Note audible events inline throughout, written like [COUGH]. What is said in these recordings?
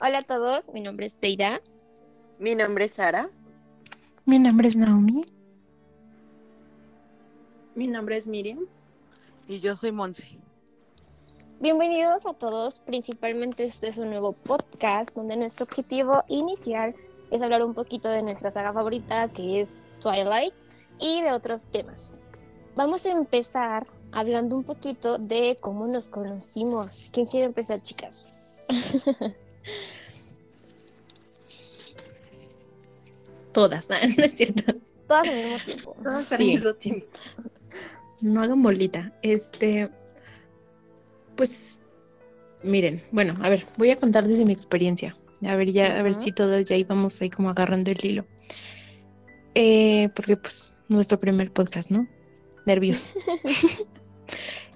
Hola a todos, mi nombre es Peida. Mi nombre es Sara. Mi nombre es Naomi. Mi nombre es Miriam. Y yo soy Monse. Bienvenidos a todos, principalmente este es un nuevo podcast donde nuestro objetivo inicial es hablar un poquito de nuestra saga favorita que es Twilight y de otros temas. Vamos a empezar hablando un poquito de cómo nos conocimos. ¿Quién quiere empezar, chicas? [LAUGHS] Todas, [LAUGHS] no, no es cierto. Todas al mismo tiempo. Todas al Sí. mismo tiempo. No hagan bolita. Este, pues, miren, bueno, a ver, voy a contar desde mi experiencia. A ver, ya, a ver si todas ya íbamos ahí como agarrando el hilo. Eh, porque, pues, nuestro primer podcast, ¿no? Nervios. [LAUGHS]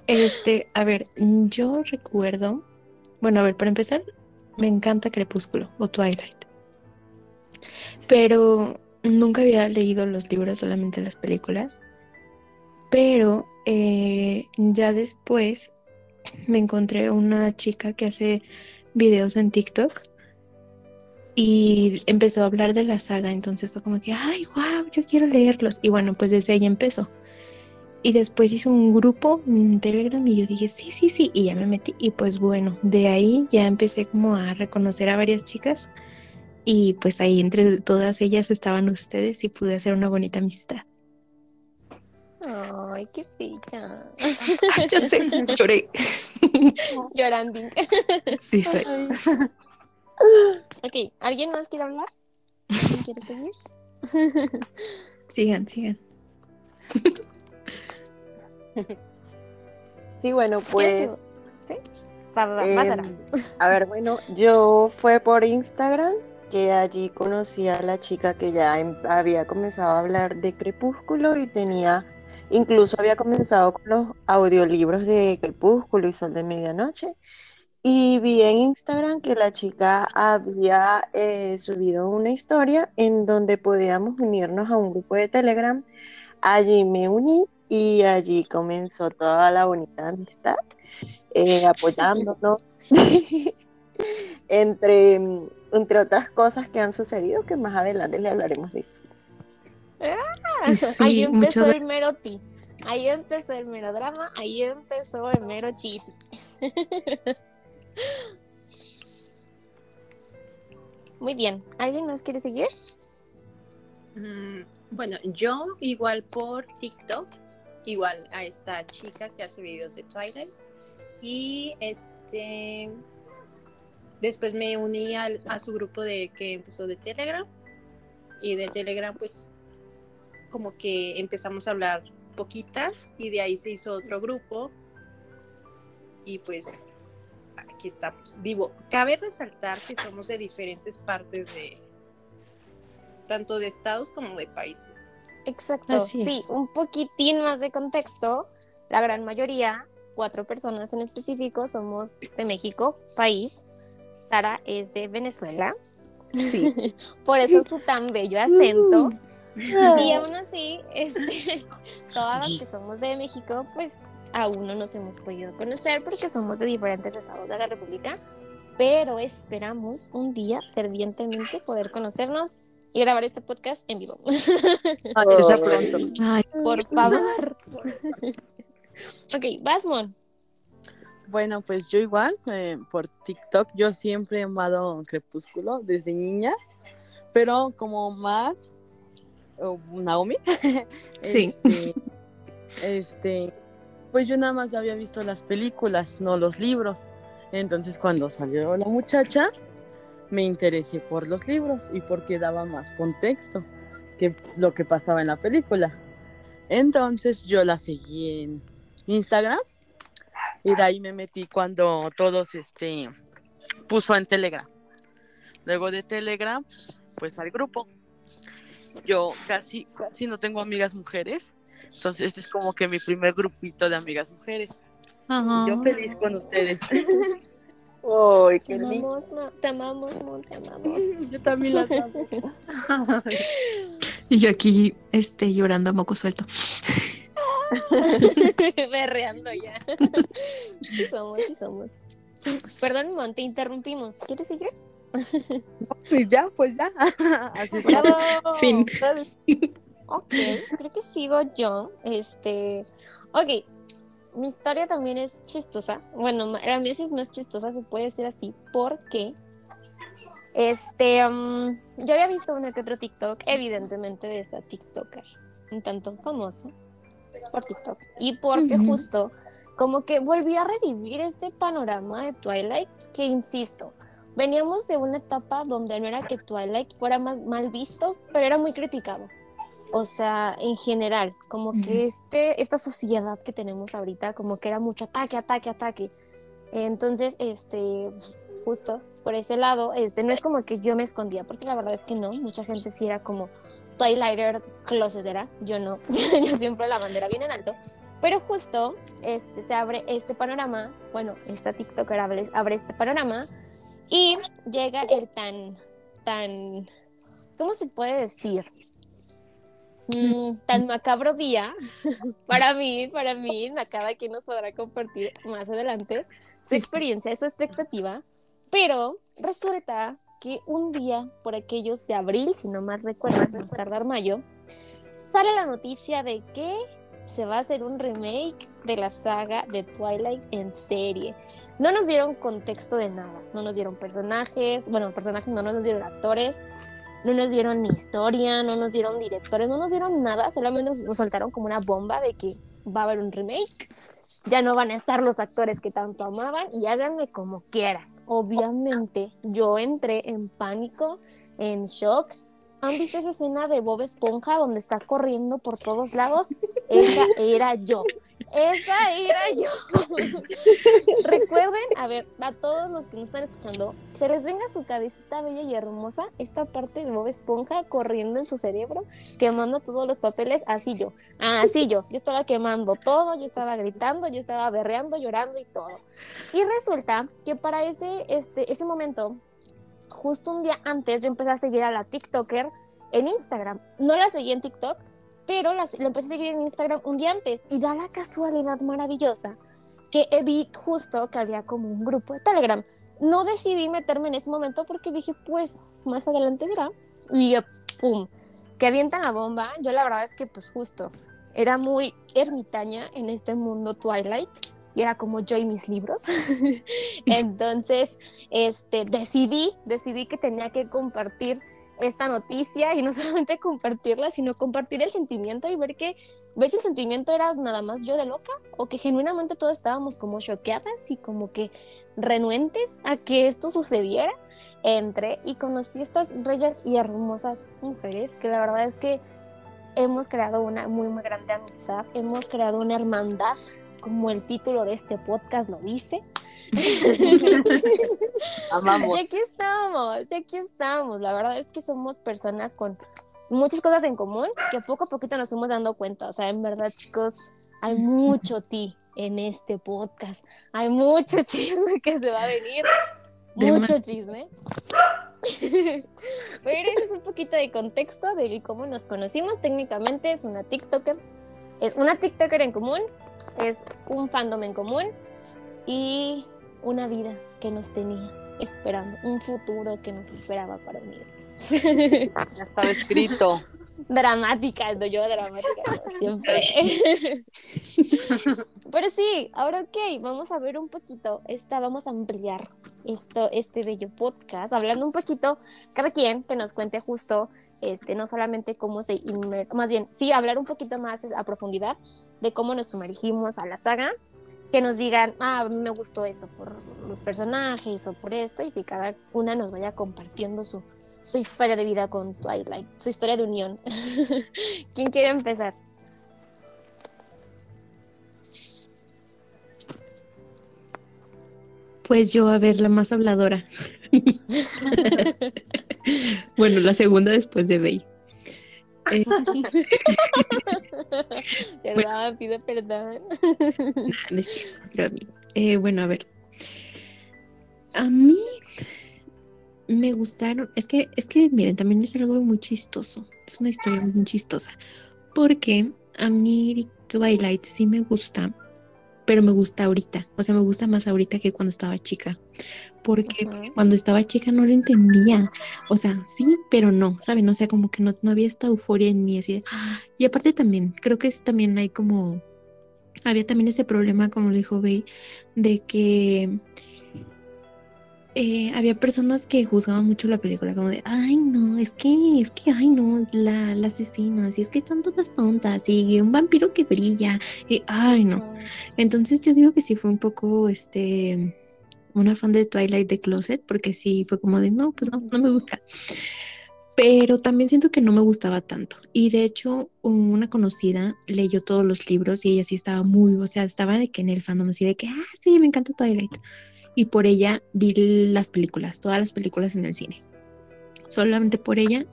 Este, a ver, yo recuerdo, bueno, a ver, para empezar, me encanta Crepúsculo o Twilight. Pero nunca había leído los libros, solamente las películas. Pero eh, ya después me encontré una chica que hace videos en TikTok y empezó a hablar de la saga. Entonces fue como que, ay, wow, yo quiero leerlos. Y bueno, pues desde ahí empezó. Y después hizo un grupo en Telegram y yo dije, sí, sí, sí, y ya me metí. Y pues bueno, de ahí ya empecé como a reconocer a varias chicas y pues ahí entre todas ellas estaban ustedes y pude hacer una bonita amistad. Ay, qué bella. Yo sé, lloré. Llorando. Sí, soy. Ok, ¿alguien más quiere hablar? ¿Alguien quiere seguir? Sigan, sigan. [LAUGHS] Sí, bueno, ¿Quieres pues? ¿Sí? Em, a ver, bueno, yo fue por Instagram que allí conocí a la chica que ya em- había comenzado a hablar de Crepúsculo y tenía, incluso había comenzado con los audiolibros de Crepúsculo y Sol de Medianoche. Y vi en Instagram que la chica había eh, subido una historia en donde podíamos unirnos a un grupo de Telegram. Allí me uní y allí comenzó toda la bonita amistad, eh, apoyándonos, [LAUGHS] entre, entre otras cosas que han sucedido, que más adelante le hablaremos de eso. [LAUGHS] ahí Sí, empezó el mero ti. Ahí empezó el mero drama, ahí empezó el mero chisme. [LAUGHS] Muy bien. ¿Alguien más quiere seguir? Mm, bueno, yo igual por TikTok, igual a esta chica que hace videos de Twilight. Y este después me uní al- a su grupo de que empezó de Telegram. Y de Telegram, pues, como que empezamos a hablar poquitas. Y de ahí se hizo otro grupo. Y pues aquí estamos. Digo, cabe resaltar que somos de diferentes partes de tanto de estados como de países. Exacto. Así sí, es. un poquitín más de contexto. La gran mayoría, cuatro personas en específico, somos de México, país. Sara es de Venezuela. Sí. [LAUGHS] Por eso su tan bello acento. Y aún así, este, [LAUGHS] todas las que somos de México, pues aún no nos hemos podido conocer porque somos de diferentes estados de la República. Pero esperamos un día fervientemente poder conocernos y grabar este podcast en vivo. Aunque sea pronto. Ay, Por favor. ok, Basmon. Bueno, pues yo igual, eh, por TikTok, yo siempre he amado Crepúsculo desde niña, pero como Mar o Naomi, [LAUGHS] Sí. este, este, pues yo nada más había visto las películas, no los libros. Entonces cuando salió la muchacha, me interesé por los libros y porque daba más contexto que lo que pasaba en la película. Entonces yo la seguí en Instagram y de ahí me metí cuando todos este puso en Telegram. Luego de Telegram, pues al grupo. Yo casi casi no tengo amigas mujeres, entonces este es como que mi primer grupito de amigas mujeres. ajá. Yo feliz con ustedes. [LAUGHS] ¡Ay, Te qué lindo! amamos, Mo, te amamos, Mo, te amamos. [LAUGHS] Yo también las amo. [LAUGHS] Y yo aquí, este, llorando a moco suelto. [LAUGHS] Berreando ya. Sí somos, sí somos. Perdón, Mon, te interrumpimos. ¿Quieres seguir? Pues ya, pues ya. Así es. ¡Bravo! Fin. Ok, creo que sigo yo. Este, ok, mi historia también es chistosa. Bueno, a veces es más chistosa, se puede decir así, porque este, mm, yo había visto una que otro TikTok, evidentemente de esta TikToker, un tanto famosa por TikTok. Y porque justo como que volví a revivir este panorama de Twilight, que insisto, veníamos de una etapa donde no era que Twilight fuera más mal visto, pero era muy criticado. O sea, en general, como que este, esta sociedad que tenemos ahorita, como que era mucho ataque, ataque, ataque. Entonces, este, justo por ese lado, este, no es como que yo me escondía, porque la verdad es que no, mucha gente sí era como Twilighter closetera, yo no, [LAUGHS] yo siempre la bandera bien en alto. Pero justo este, se abre este panorama, bueno, esta TikToker abre, abre este panorama y llega el tan, tan, ¿cómo se puede decir? Mm, tan macabro día [LAUGHS] para mí, para mí, cada quien nos podrá compartir más adelante su experiencia, su expectativa, pero resulta que un día, por aquellos de abril, si no mal recuerdo, más tardar mayo, sale la noticia de que se va a hacer un remake de la saga de Twilight en serie. No nos dieron contexto de nada, no nos dieron personajes, bueno, personajes no nos dieron actores, no nos dieron ni historia, no nos dieron directores, no nos dieron nada, solamente nos, nos soltaron como una bomba de que va a haber un remake, ya no van a estar los actores que tanto amaban y háganme como quieran. Obviamente yo entré en pánico, en shock. ¿Han visto esa escena de Bob Esponja donde está corriendo por todos lados? Esa era yo. Esa era yo. [LAUGHS] A ver, a todos los que nos están escuchando, se les venga su cabecita bella y hermosa esta parte de Bob Esponja corriendo en su cerebro, quemando todos los papeles, así yo, así yo. Yo estaba quemando todo, yo estaba gritando, yo estaba berreando, llorando y todo. Y resulta que para ese, este, ese momento, justo un día antes, yo empecé a seguir a la TikToker en Instagram. No la seguí en TikTok, pero la, la empecé a seguir en Instagram un día antes. Y da la casualidad maravillosa que vi justo que había como un grupo de Telegram. No decidí meterme en ese momento porque dije, pues más adelante será. Y eh, pum, que avientan la bomba. Yo la verdad es que pues justo era muy ermitaña en este mundo Twilight y era como yo y mis libros. [LAUGHS] [LAUGHS] Entonces, este, decidí, decidí que tenía que compartir esta noticia y no [LAUGHS] solamente compartirla, sino compartir el sentimiento y ver que ver si el sentimiento era nada más yo de loca o que genuinamente todos estábamos como choqueadas y como que renuentes a que esto sucediera. Entré y conocí estas bellas y hermosas mujeres que la verdad es que hemos creado una muy muy grande amistad, hemos creado una hermandad como el título de este podcast lo dice. [LAUGHS] Amamos. Y aquí estamos, y aquí estamos. La verdad es que somos personas con muchas cosas en común que poco a poquito nos fuimos dando cuenta. O sea, en verdad, chicos, hay mucho [LAUGHS] ti en este podcast. Hay mucho [LAUGHS] chisme que se va a venir. De Mucho chisme. Pero ese es un poquito de contexto de cómo nos conocimos. Técnicamente es una TikToker. Es una TikToker en común. Es un fandom en común. Y una vida que nos tenía esperando. Un futuro que nos esperaba para unirnos. Ya estaba escrito. [LAUGHS] dramática, no yo dramática, no, siempre. [LAUGHS] Pero sí, ahora ok, vamos a ver un poquito, esta, vamos a ampliar esto, este bello podcast, hablando un poquito, cada quien que nos cuente justo, este, no solamente cómo se inmer... más bien, sí, hablar un poquito más a profundidad de cómo nos sumergimos a la saga, que nos digan, ah, me gustó esto por los personajes o por esto, y que cada una nos vaya compartiendo su, su historia de vida con Twilight, su historia de unión. [LAUGHS] ¿Quién quiere empezar? Pues yo, a ver, la más habladora. [LAUGHS] bueno, la segunda después de Bey. Eh, [LAUGHS] Perdón, pido perdón. Nah, no es cierto, es broma. Eh, bueno, a ver. A mí me gustaron. Es que, es que, miren, también es algo muy chistoso. Es una historia muy chistosa. Porque a mí Twilight sí me gusta. pero me gusta ahorita, o sea, me gusta más ahorita que cuando estaba chica, porque cuando estaba chica no lo entendía, o sea, sí, pero no, ¿saben? O sea, como que no, no había esta euforia en mí, así de- y aparte también, creo que es- también hay como, había también ese problema, como lo dijo Bey, de que eh, había personas que juzgaban mucho la película, como de, ay, no, es que, es que, ay, no, la, la asesina, y es que están todas tontas, y un vampiro que brilla, y, ay, no. Entonces yo digo que sí fue un poco, este, una fan de Twilight de Closet, porque sí fue como de, no, pues no, no me gusta. Pero también siento que no me gustaba tanto. Y de hecho, una conocida leyó todos los libros y ella sí estaba muy, o sea, estaba de que en el fandom así de que, ah, sí, me encanta Twilight. Y por ella vi las películas, todas las películas en el cine. Solamente por ella.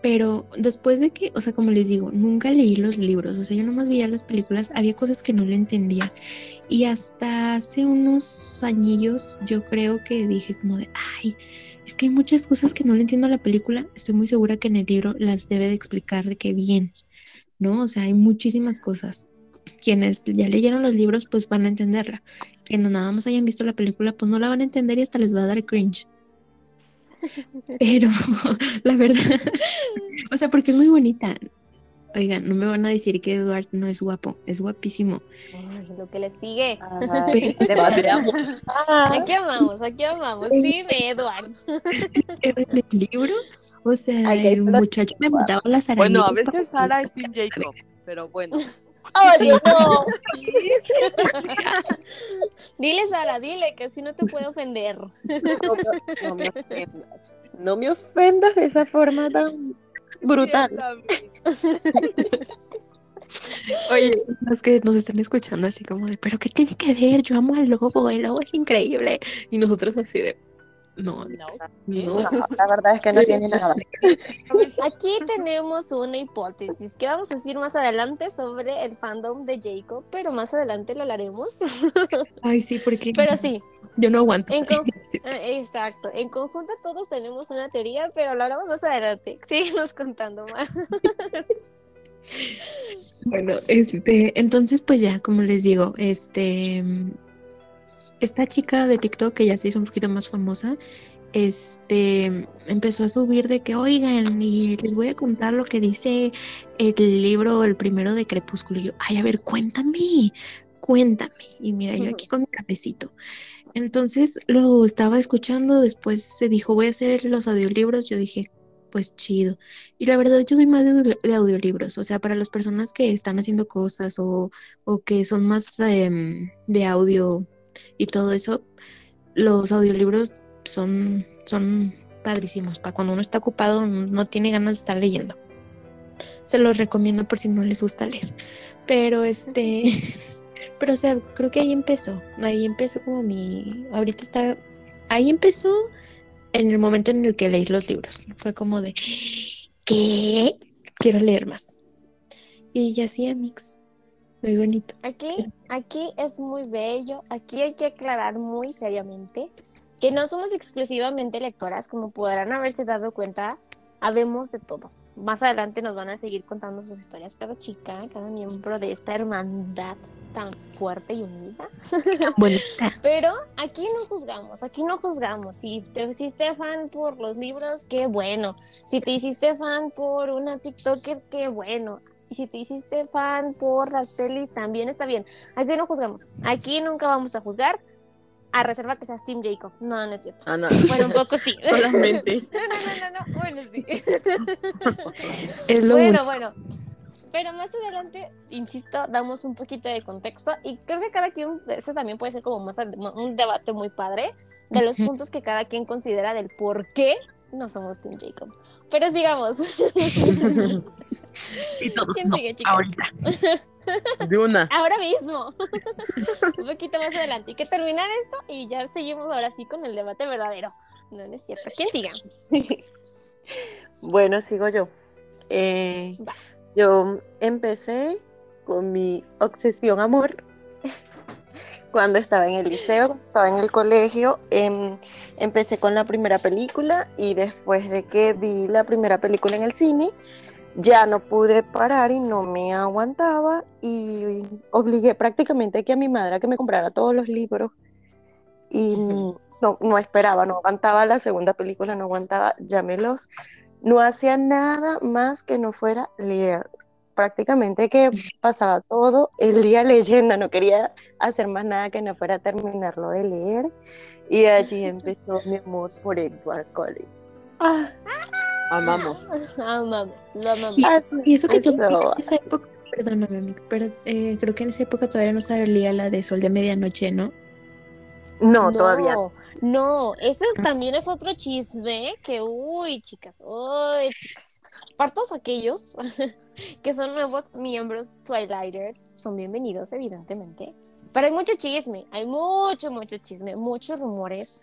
Pero después de que, o sea, como les digo, nunca leí los libros, o sea, yo nomás veía las películas, había cosas que no le entendía. Y hasta hace unos añillos yo creo que dije como de, ay, es que hay muchas cosas que no le entiendo a la película, estoy muy segura que en el libro las debe de explicar de qué bien, ¿no? O sea, hay muchísimas cosas. Quienes ya leyeron los libros pues van a entenderla. Quienes nada más hayan visto la película pues no la van a entender y hasta les va a dar cringe. [LAUGHS] Pero [LAUGHS] la verdad, [LAUGHS] o sea, porque es muy bonita. Oigan, no me van a decir que Edward no es guapo, es guapísimo. Ay, lo que le sigue. Ay, Pero-. Aquí amamos, aquí amamos. Dime, Eduardo. Pero en el libro, o sea, Ay, el muchacho me mataba las Bueno, a arañas. veces Sara es Team Jacob, pero bueno. Sí. no. [LAUGHS] Dile, Sara, dile que así no te puede ofender. No, me- no me ofendas. No me ofendas de esa forma tan brutal. Oye, los que nos están escuchando así como de, pero ¿qué tiene que ver? Yo amo al lobo, el lobo es increíble. Y nosotros así de, no, No. no. No, la verdad es que no tiene nada. [LAUGHS] Aquí tenemos una hipótesis que vamos a decir más adelante sobre el fandom de Jacob, pero más adelante lo hablaremos. [LAUGHS] Ay, sí, porque Pero sí, yo no aguanto. En con- [LAUGHS] Sí. eh, exacto. En conjunto todos tenemos una teoría, pero lo hablamos más adelante. Síguenos contando más. Bueno, este, entonces pues ya, como les digo, este, esta chica de TikTok que ya se hizo un poquito más famosa, este, empezó a subir de que, oigan, y les voy a contar lo que dice el libro, el primero de Crepúsculo. Y yo, ay, a ver, cuéntame, cuéntame. Y mira, yo aquí con mi cafecito. Entonces lo estaba escuchando, después se dijo, voy a hacer los audiolibros. Yo dije, pues chido. Y la verdad, yo soy más de, audio- de audiolibros, o sea, para las personas que están haciendo cosas o, o que son más em, de audio y todo eso, los audiolibros son, son padrísimos. Para cuando uno está ocupado, no tiene ganas de estar leyendo. Se los recomiendo por si no les gusta leer. Pero este, [LAUGHS] pero o sea, creo que ahí empezó. Ahí empezó como mi, ahorita está, ahí empezó en el momento en el que leí los libros. Fue como de, ¿qué? Quiero leer más. Y ya sí, mix. Muy bonito. Aquí, aquí es muy bello. Aquí hay que aclarar muy seriamente que no somos exclusivamente lectoras, como podrán haberse dado cuenta, habemos de todo. Más adelante nos van a seguir contando sus historias cada chica, cada miembro de esta hermandad tan fuerte y unida. Bonita. [LAUGHS] Pero aquí no juzgamos, aquí no juzgamos. Si te hiciste fan por los libros, qué bueno. Si te hiciste fan por una TikToker, qué bueno. Y si te hiciste fan por las pelis, también está bien. Aquí no juzgamos. Aquí nunca vamos a juzgar. A reserva que seas Team Jacob. No, no es cierto. Ah, no. Bueno, un poco sí. [LAUGHS] Solamente. [LAUGHS] No, no, no, no, no. Bueno, sí. [LAUGHS] Es lo Bueno, bueno. Pero más adelante, insisto, damos un poquito de contexto y creo que cada quien, eso también puede ser como más un debate muy padre de los puntos que cada quien considera del por qué no somos Team Jacob. Pero sigamos. [LAUGHS] Y todos ¿Quién no, sigue, chicas? ahorita. [LAUGHS] De una. Ahora mismo. [LAUGHS] un poquito más adelante. Y que terminar esto y ya seguimos ahora sí con el debate verdadero. No, no es cierto. ¿Quién siga? Bueno, sigo yo. Eh, yo empecé con mi obsesión amor cuando estaba en el liceo, estaba en el colegio. em, empecé con la primera película y después de que vi la primera película en el cine, ya no pude parar y no me aguantaba y obligué prácticamente que a mi madre a que me comprara todos los libros y [LAUGHS] no, no esperaba, no aguantaba la segunda película, no aguantaba, llámelos, no hacía nada más que no fuera leer. Prácticamente que pasaba todo el día leyendo, no quería hacer más nada que no fuera terminarlo de leer. Y allí empezó mi amor por Edward Cullen. Ah, Amamos. Amamos, lo amamos. Y, Ah, y eso que eso. todavía en esa época, perdóname, Mix, pero eh, creo que en esa época todavía no salía la de Sol de Medianoche, ¿no? no, todavía. No, no, ese es- también es otro chisme que, uy, chicas, uy, chicas. Para todos aquellos [LAUGHS] que son nuevos miembros Twilighters, son bienvenidos, evidentemente. Pero hay mucho chisme, hay mucho, mucho chisme, muchos rumores.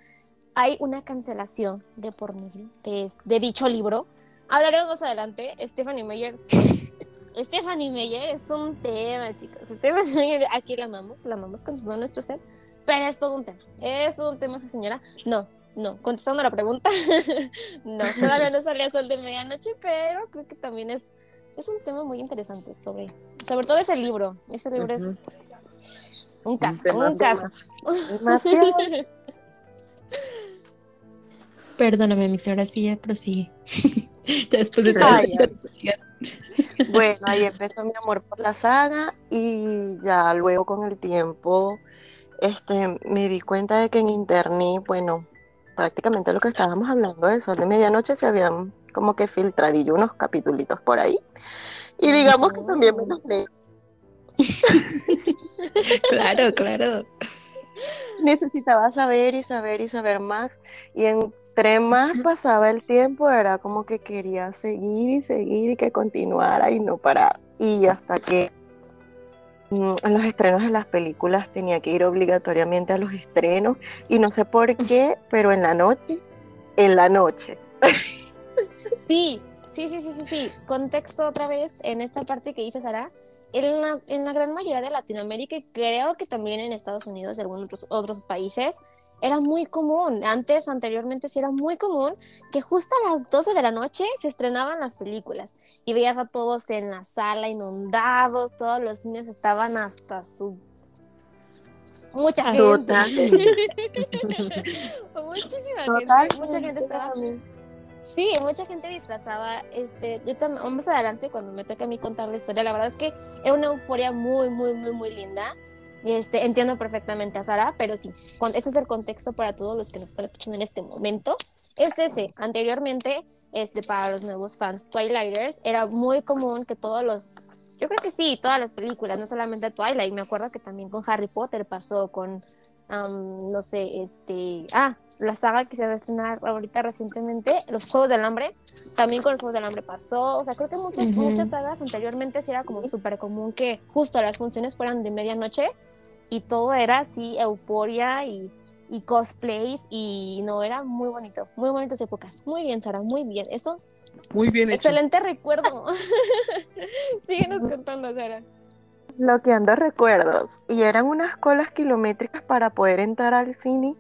Hay una cancelación de por medio de, de dicho libro. Hablaremos más adelante. Stephanie Meyer. [LAUGHS] Stephanie Meyer es un tema, chicos. Stephanie Meyer, aquí la amamos, la amamos con todo nuestro ser. Pero es todo un tema. Es todo un tema esa señora. No, no. Contestando la pregunta, [LAUGHS] no. Todavía no sale a sol de medianoche, pero creo que también es, es un tema muy interesante sobre, sobre todo ese libro. Ese libro es un caso, tema un caso. Demasiado. [LAUGHS] Perdóname, Mix, ahora sí ya prosigue. [LAUGHS] ya después de todo Ay, esto. Bueno, ahí empezó mi amor por la saga y ya luego con el tiempo este, me di cuenta de que en internet, bueno, prácticamente lo que estábamos hablando de Sol de Medianoche se habían como que filtradillo unos capitulitos por ahí. Y digamos que también me los leí. [LAUGHS] Claro, claro. Necesitaba saber y saber y saber más. Y entre más pasaba el tiempo, era como que quería seguir y seguir y que continuara y no parar. Y hasta que en los estrenos de las películas tenía que ir obligatoriamente a los estrenos. Y no sé por qué, pero en la noche, en la noche. Sí, sí, sí, sí, sí, sí. Contexto otra vez en esta parte que dice Sara. En la, en la gran mayoría de Latinoamérica y creo que también en Estados Unidos y algunos otros, otros países era muy común. Antes, anteriormente, sí era muy común que justo a las 12 de la noche se estrenaban las películas y veías a todos en la sala inundados, todos los cines estaban hasta su... Mucha gente. [LAUGHS] [LAUGHS] Muchísima gente. Mucha gente estaba Sí, mucha gente disfrazaba, este, yo también, más adelante cuando me toque a mí contar la historia, la verdad es que era una euforia muy, muy, muy, muy linda. Este, entiendo perfectamente a Sara, pero sí, con, ese es el contexto para todos los que nos están escuchando en este momento. Es ese, anteriormente, este, para los nuevos fans Twilighters, era muy común que todos los, yo creo que sí, todas las películas, no solamente Twilight, me acuerdo que también con Harry Potter pasó, con Um, no sé, este, ah, la saga que se va a estrenar ahorita recientemente, los Juegos del Hambre, también con los Juegos del Hambre pasó, o sea, creo que muchas, Ujú. muchas sagas anteriormente sí era como súper común que justo las funciones fueran de medianoche y todo era así, euforia y, y cosplays y no, era muy bonito, muy bonitas épocas, muy bien Sara, muy bien, eso, Muy bien hecho. excelente recuerdo, [LAUGHS] síguenos contando Sara. bloqueando recuerdos y eran unas colas kilométricas para poder entrar al cine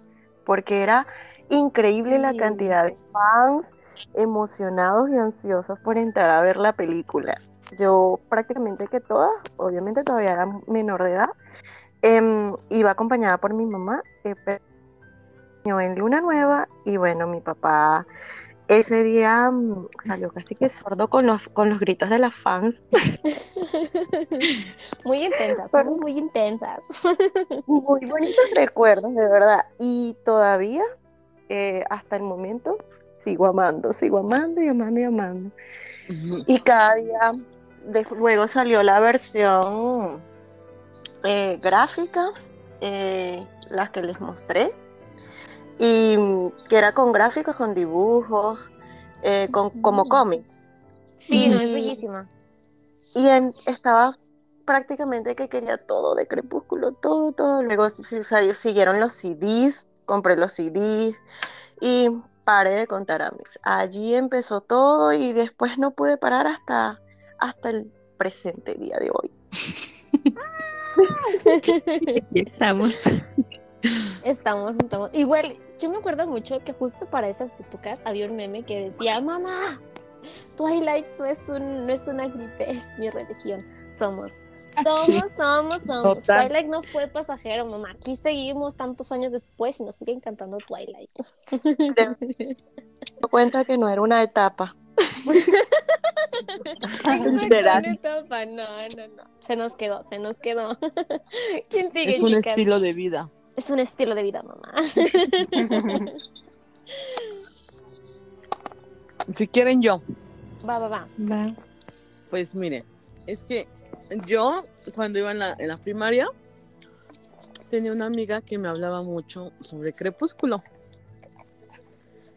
porque era increíble la Sí. cantidad de fans emocionados y ansiosos por entrar a ver la película. Yo prácticamente que todas, obviamente todavía era menor de edad, em, iba acompañada por mi mamá eh, pero en Luna Nueva y bueno, mi papá ese día mm, salió casi que sordo con los, con los gritos de las fans. [LAUGHS] muy intensas, muy, intensas. Muy bonitos recuerdos, de verdad. Y todavía, eh, hasta el momento, sigo amando, sigo amando y amando y amando. Y cada día, de- luego salió la versión eh, gráfica, eh, las que les mostré, y mm, que era con gráficos, con dibujos, eh, con, como Mm. cómics. Sí, no, es bellísima. Y en- estaba prácticamente que quería todo de Crepúsculo, todo, todo. Luego salió- siguieron los CDs, compré los CDs y paré de contar a Mix. Allí empezó todo y después no pude parar hasta, hasta el presente día de hoy. [LAUGHS] [LAUGHS] Estamos. Estamos, estamos. Igual, yo me acuerdo mucho que justo para esas épocas había un meme que decía, mamá, Twilight no es, un, no es una gripe, es mi religión. Somos. Somos, somos, somos. Total. Twilight no fue pasajero, mamá. Aquí seguimos tantos años después y nos sigue encantando Twilight. Me cuenta que no era una etapa. Literal. Exacto, etapa. No, no, no. Se nos quedó, se nos quedó. [LAUGHS] ¿Quién sigue, Es un chicas? estilo de vida. Es un estilo de vida, mamá. [LAUGHS] Si quieren yo, Va, va, va. Va. pues miren, es que yo cuando iba en la, en la primaria tenía una amiga que me hablaba mucho sobre Crepúsculo.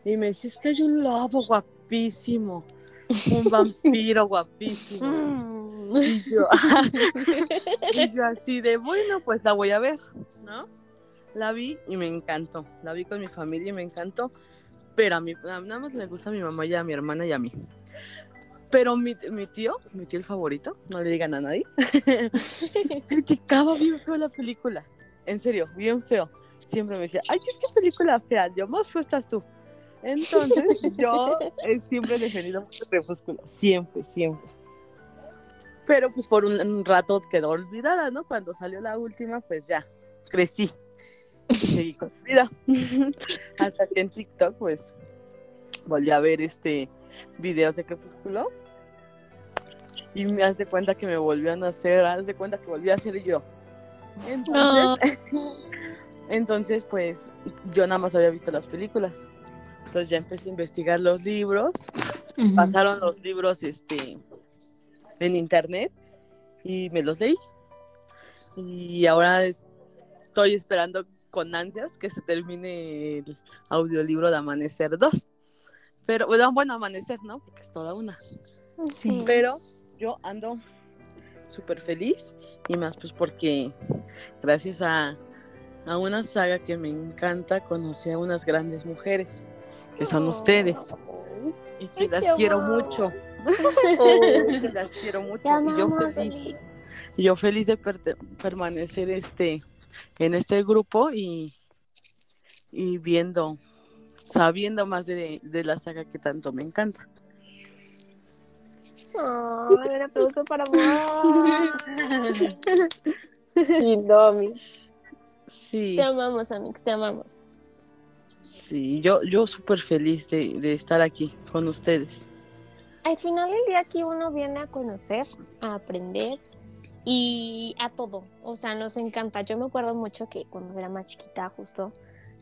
Y me decía, es que hay un lobo guapísimo, un [LAUGHS] vampiro guapísimo. Mm. Y yo, [LAUGHS] y yo así de, bueno, pues la voy a ver, ¿no? La vi y me encantó. La vi con mi familia y me encantó. Pero a mí nada más le gusta a mi mamá y a mi hermana y a mí. Pero mi, mi tío, mi tío el favorito, no le digan a nadie, [LAUGHS] criticaba bien feo la película. En serio, bien feo. Siempre me decía, ay, es que película fea, yo más feo estás tú. Entonces, [LAUGHS] yo eh, siempre he defendido mucho Crepúsculo, siempre, siempre. Pero pues por un, un rato quedó olvidada, ¿no? Cuando salió la última, pues ya, crecí. Y seguí con mi vida. [LAUGHS] Hasta que en TikTok, pues, volví a ver este videos de Crepúsculo. Y me das de cuenta que me volvían a hacer, haz de cuenta que volví a ser yo. Entonces, [LAUGHS] entonces, pues, yo nada más había visto las películas. Entonces ya empecé a investigar los libros. Pasaron los libros este en internet y me los leí. Y ahora es- estoy esperando con ansias que se termine el audiolibro de Amanecer 2 pero bueno, bueno Amanecer no porque es toda una. Sí. pero yo ando súper feliz y más pues porque gracias a, a una saga que me encanta conocí a unas grandes mujeres que son ustedes y que Ay, las quiero mucho [LAUGHS] que las quiero mucho Te y yo feliz Eli. y yo feliz de permanecer este en este grupo y y viendo sabiendo más de, de la saga que tanto me encanta Ay, un aplauso para [LAUGHS] vos. Indomi. sí Te amamos, Amix, te amamos. Sí yo yo súper feliz de, de estar aquí con ustedes Al final del día aquí uno viene a conocer, a aprender y a todo. O sea, nos encanta. Yo me acuerdo mucho que cuando era más chiquita, justo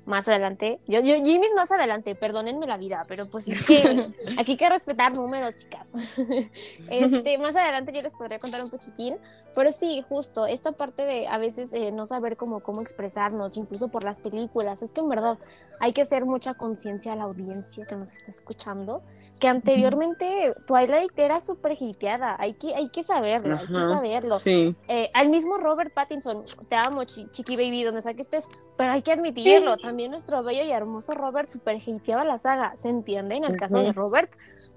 más adelante, yo, yo Jimmy más adelante, perdónenme la vida, pero pues es que [LAUGHS] aquí hay que respetar números, chicas. [LAUGHS] Este, más adelante yo les podría contar un poquitín, pero sí, justo esta parte de a veces eh, no saber cómo, cómo expresarnos, incluso por las películas, es que en verdad hay que hacer mucha conciencia a la audiencia que nos está escuchando, que anteriormente Twilight era súper hiteada, hay que, hay que saberlo, hay que Ajá, saberlo. sí Eh, al mismo Robert Pattinson, te amo, chi- chiqui baby, donde sea que estés, pero hay que admitirlo, también nuestro bello y hermoso Robert super hateaba la saga, se entiende en el caso de Ujú. Robert,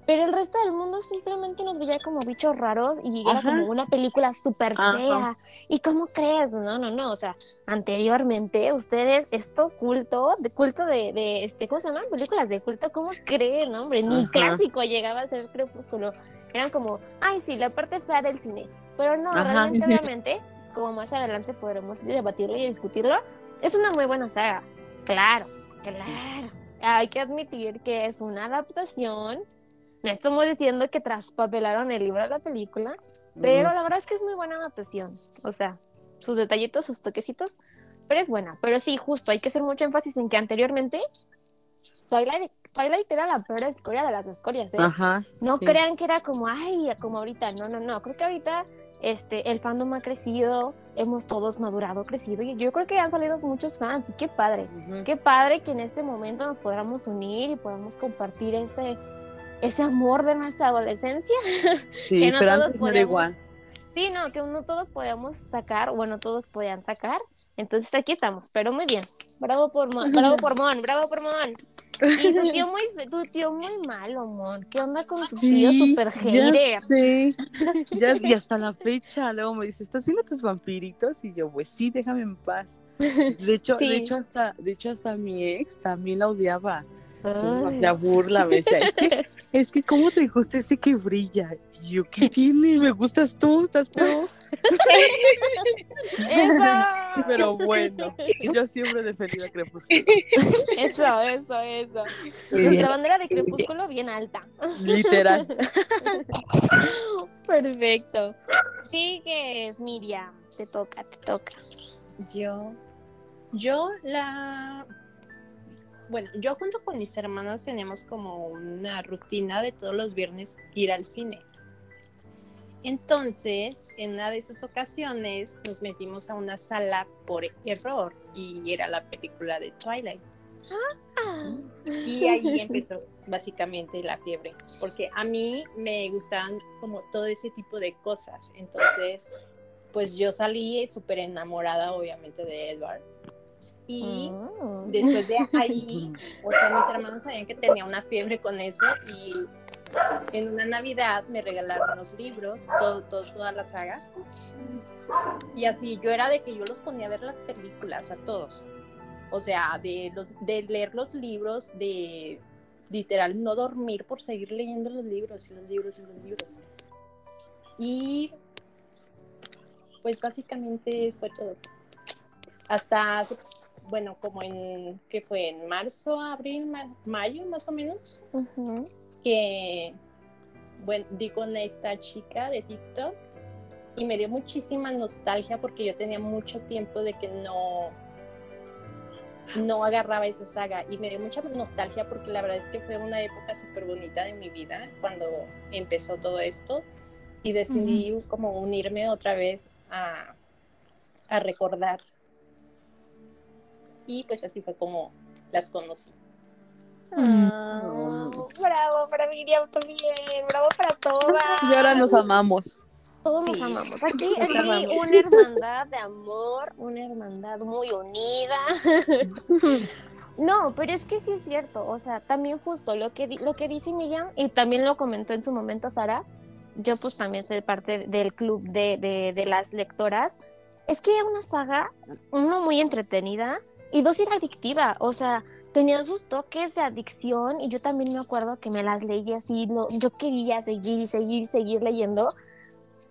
pero el resto del mundo simplemente nos veía como bichos raros y era Ajá. como una película súper fea. ¿Y cómo crees? No, no, no, o sea, anteriormente ustedes, esto culto, de culto de, de este, ¿cómo se llaman? Películas de culto, ¿cómo creen, hombre? Ni Ajá. clásico llegaba a ser Crepúsculo. Eran como, ay, sí, la parte fea del cine. Pero no, Ajá. realmente, obviamente, como más adelante podremos debatirlo y discutirlo, es una muy buena saga. Claro, claro. Hay que admitir que es una adaptación. No estamos diciendo que traspapelaron el libro a la película, pero la verdad es que es muy buena adaptación. O sea, sus detallitos, sus toquecitos, pero es buena. Pero sí, justo, hay que hacer mucho énfasis en que anteriormente Twilight, Twilight era la peor escoria de las escorias, ¿eh? Ajá. No sí. crean que era como, ay, como ahorita. No, no, no. Creo que ahorita este, el fandom ha crecido, hemos todos madurado, crecido. Y yo creo que han salido muchos fans y qué padre. Ujú. Qué padre que en este momento nos podamos unir y podamos compartir ese, ese amor de nuestra adolescencia. [LAUGHS] Sí, que no pero todos antes no era podemos- igual. Sí, no, que no todos podíamos sacar, bueno, todos podían sacar. Entonces aquí estamos, pero muy bien. Bravo por Mon, bravo por Mon, bravo por Mon. Y tu tío muy, tu tío muy malo, Mon. ¿Qué onda con tu tío Sí, super ya hater? sé. Ya, y hasta la fecha, luego me dice, ¿estás viendo tus vampiritos? Y yo, pues sí, déjame en paz. De hecho, Sí. de hecho hasta, de hecho hasta mi ex también la odiaba. Hacía burla, me decía, es que es que cómo te gusta ese que brilla. Y yo, ¿qué tiene? ¿Me gustas tú? ¿Estás peor? [LAUGHS] Eso, [LAUGHS] Pero bueno, yo siempre he defendido a Crepúsculo. [LAUGHS] eso, eso, eso. Nuestra bandera de crepúsculo bien alta. Literal. Perfecto. Sigues, Miriam. Te toca, te toca. Yo, yo la, bueno, yo junto con mis hermanas tenemos como una rutina de todos los viernes ir al cine. Entonces, en una de esas ocasiones nos metimos a una sala por error y era la película de Twilight. Y ahí empezó básicamente la fiebre, porque a mí me gustaban como todo ese tipo de cosas. Entonces, pues yo salí súper enamorada obviamente de Edward. Y Oh. después de [LAUGHS] ahí, o sea, mis hermanos sabían que tenía una fiebre con eso y en una Navidad me regalaron los libros, todo, todo, toda la saga. Y así, yo era de que yo los ponía a ver las películas a todos. O sea, de, los, de leer los libros, de literal no dormir por seguir leyendo los libros y los libros y los libros. Y pues básicamente fue todo. Hasta, bueno, como en, que fue en marzo, abril, ma- mayo más o menos, que, bueno, di con esta chica de TikTok y me dio muchísima nostalgia porque yo tenía mucho tiempo de que no, no agarraba esa saga y me dio mucha nostalgia porque la verdad es que fue una época súper bonita de mi vida cuando empezó todo esto y decidí como unirme otra vez a, a recordar. Y pues así fue como las conocí. Ah, bravo para Miriam también, bravo para todas. Y ahora nos amamos. Todos nos amamos. Aquí, Nos aquí amamos. una hermandad de amor, una hermandad muy unida. [LAUGHS] No, pero es que sí es cierto, o sea, también justo lo que, lo que dice Miriam, y también lo comentó en su momento Sara, yo pues también soy parte del club de, de, de las lectoras, es que era una saga, uno, muy entretenida, y dos, era adictiva, o sea, tenía sus toques de adicción, y yo también me acuerdo que me las leía así, lo, yo quería seguir y seguir, seguir leyendo,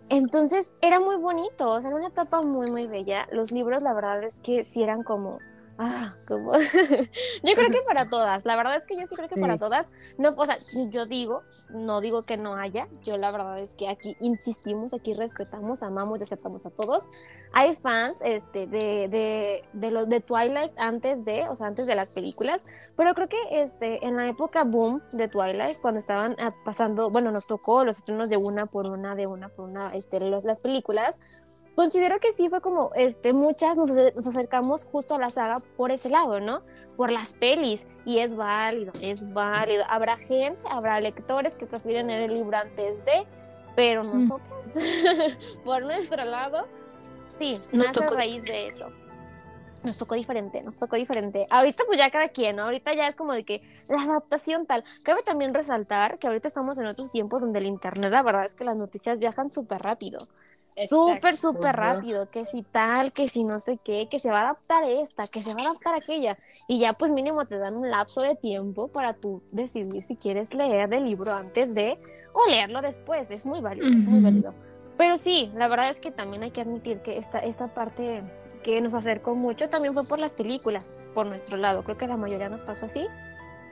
entonces era muy bonito, o sea, era una etapa muy, muy bella. Los libros, la verdad es que sí eran como, ah, como, [LAUGHS] yo creo que para todas, la verdad es que yo sí creo que para Sí. todas, no, o sea, yo digo, no digo que no haya, yo la verdad es que aquí insistimos, aquí respetamos, amamos y aceptamos a todos. Hay fans, este, de, de, de los de Twilight antes de, o sea, antes de las películas, pero creo que este, en la época boom de Twilight, cuando estaban ah, pasando, bueno, nos tocó los estrenos de una por una, de una por una, este, los, las películas, considero que sí fue como, este, muchas nos, nos acercamos justo a la saga por ese lado, ¿no? Por las pelis, y es válido, es válido. Habrá gente, habrá lectores que prefieren leer el libro antes de, pero nosotros, [LAUGHS] por nuestro lado, sí, Nos nace a tocó raíz de eso nos tocó diferente, nos tocó diferente. Ahorita pues ya cada quien, ¿no? Ahorita ya es como de que la adaptación tal. Cabe también resaltar que ahorita estamos en otros tiempos donde el internet, la verdad es que las noticias viajan súper rápido. Súper, súper rápido, que si tal, que si no sé qué, que se va a adaptar esta, que se va a adaptar aquella. Y ya pues mínimo te dan un lapso de tiempo para tú decidir si quieres leer el libro antes de o leerlo después. Es muy válido, es muy válido. Pero sí, la verdad es que también hay que admitir que esta, esta parte que nos acercó mucho también fue por las películas, por nuestro lado. Creo que la mayoría nos pasó así.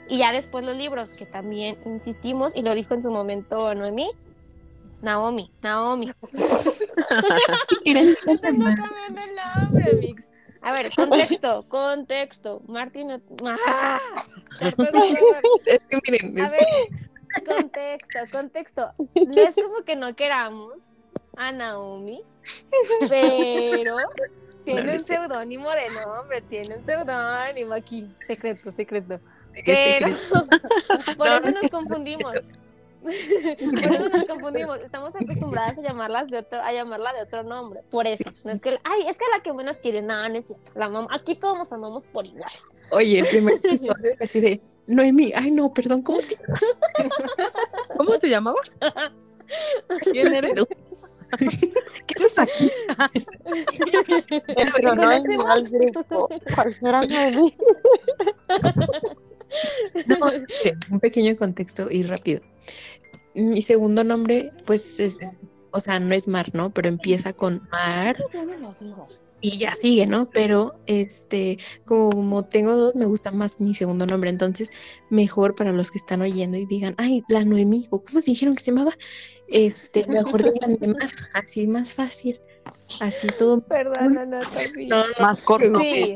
Y ya después los libros, que también insistimos, y lo dijo en su momento Noemí, Naomi, Naomi. [LAUGHS] Tengo cambiando el nombre, Mix. A ver, contexto, [LAUGHS] contexto. Martín, ¡Ah! [LAUGHS] es que miren, A es- ver, contexto, contexto. No es como que no queramos a Naomi, pero tiene No, no un seudónimo de nombre, tiene un seudónimo aquí, secreto, secreto. Pero secreto. por No, eso no es nos confundimos. [LAUGHS] por eso nos confundimos. Estamos acostumbradas a llamarlas de otro, a llamarla de otro nombre. Por eso. No es que, ay, es que la que menos quiere, no, no es cierto. La mam- aquí todos nos amamos por igual. Oye, el primer [LAUGHS] episodio así de Noemí, ay no, perdón, ¿cómo te [LAUGHS] ¿Cómo te llamabas? ¿Quién eres? ¿Qué haces aquí? Pero no es mal grupo. ¿Cuál será Noemí? No, un pequeño contexto y rápido. Mi segundo nombre, pues, es, es- o sea, no es Mar, ¿no? Pero empieza con Mar y ya sigue, ¿no? Pero, este, como tengo dos, me gusta más mi segundo nombre. Entonces, mejor para los que están oyendo y digan, ay, la Noemí, o ¿cómo dijeron que se llamaba? Este, mejor digan de Mar, así más fácil. Así todo. Perdón, no, no. No, no, Más corto. Sí,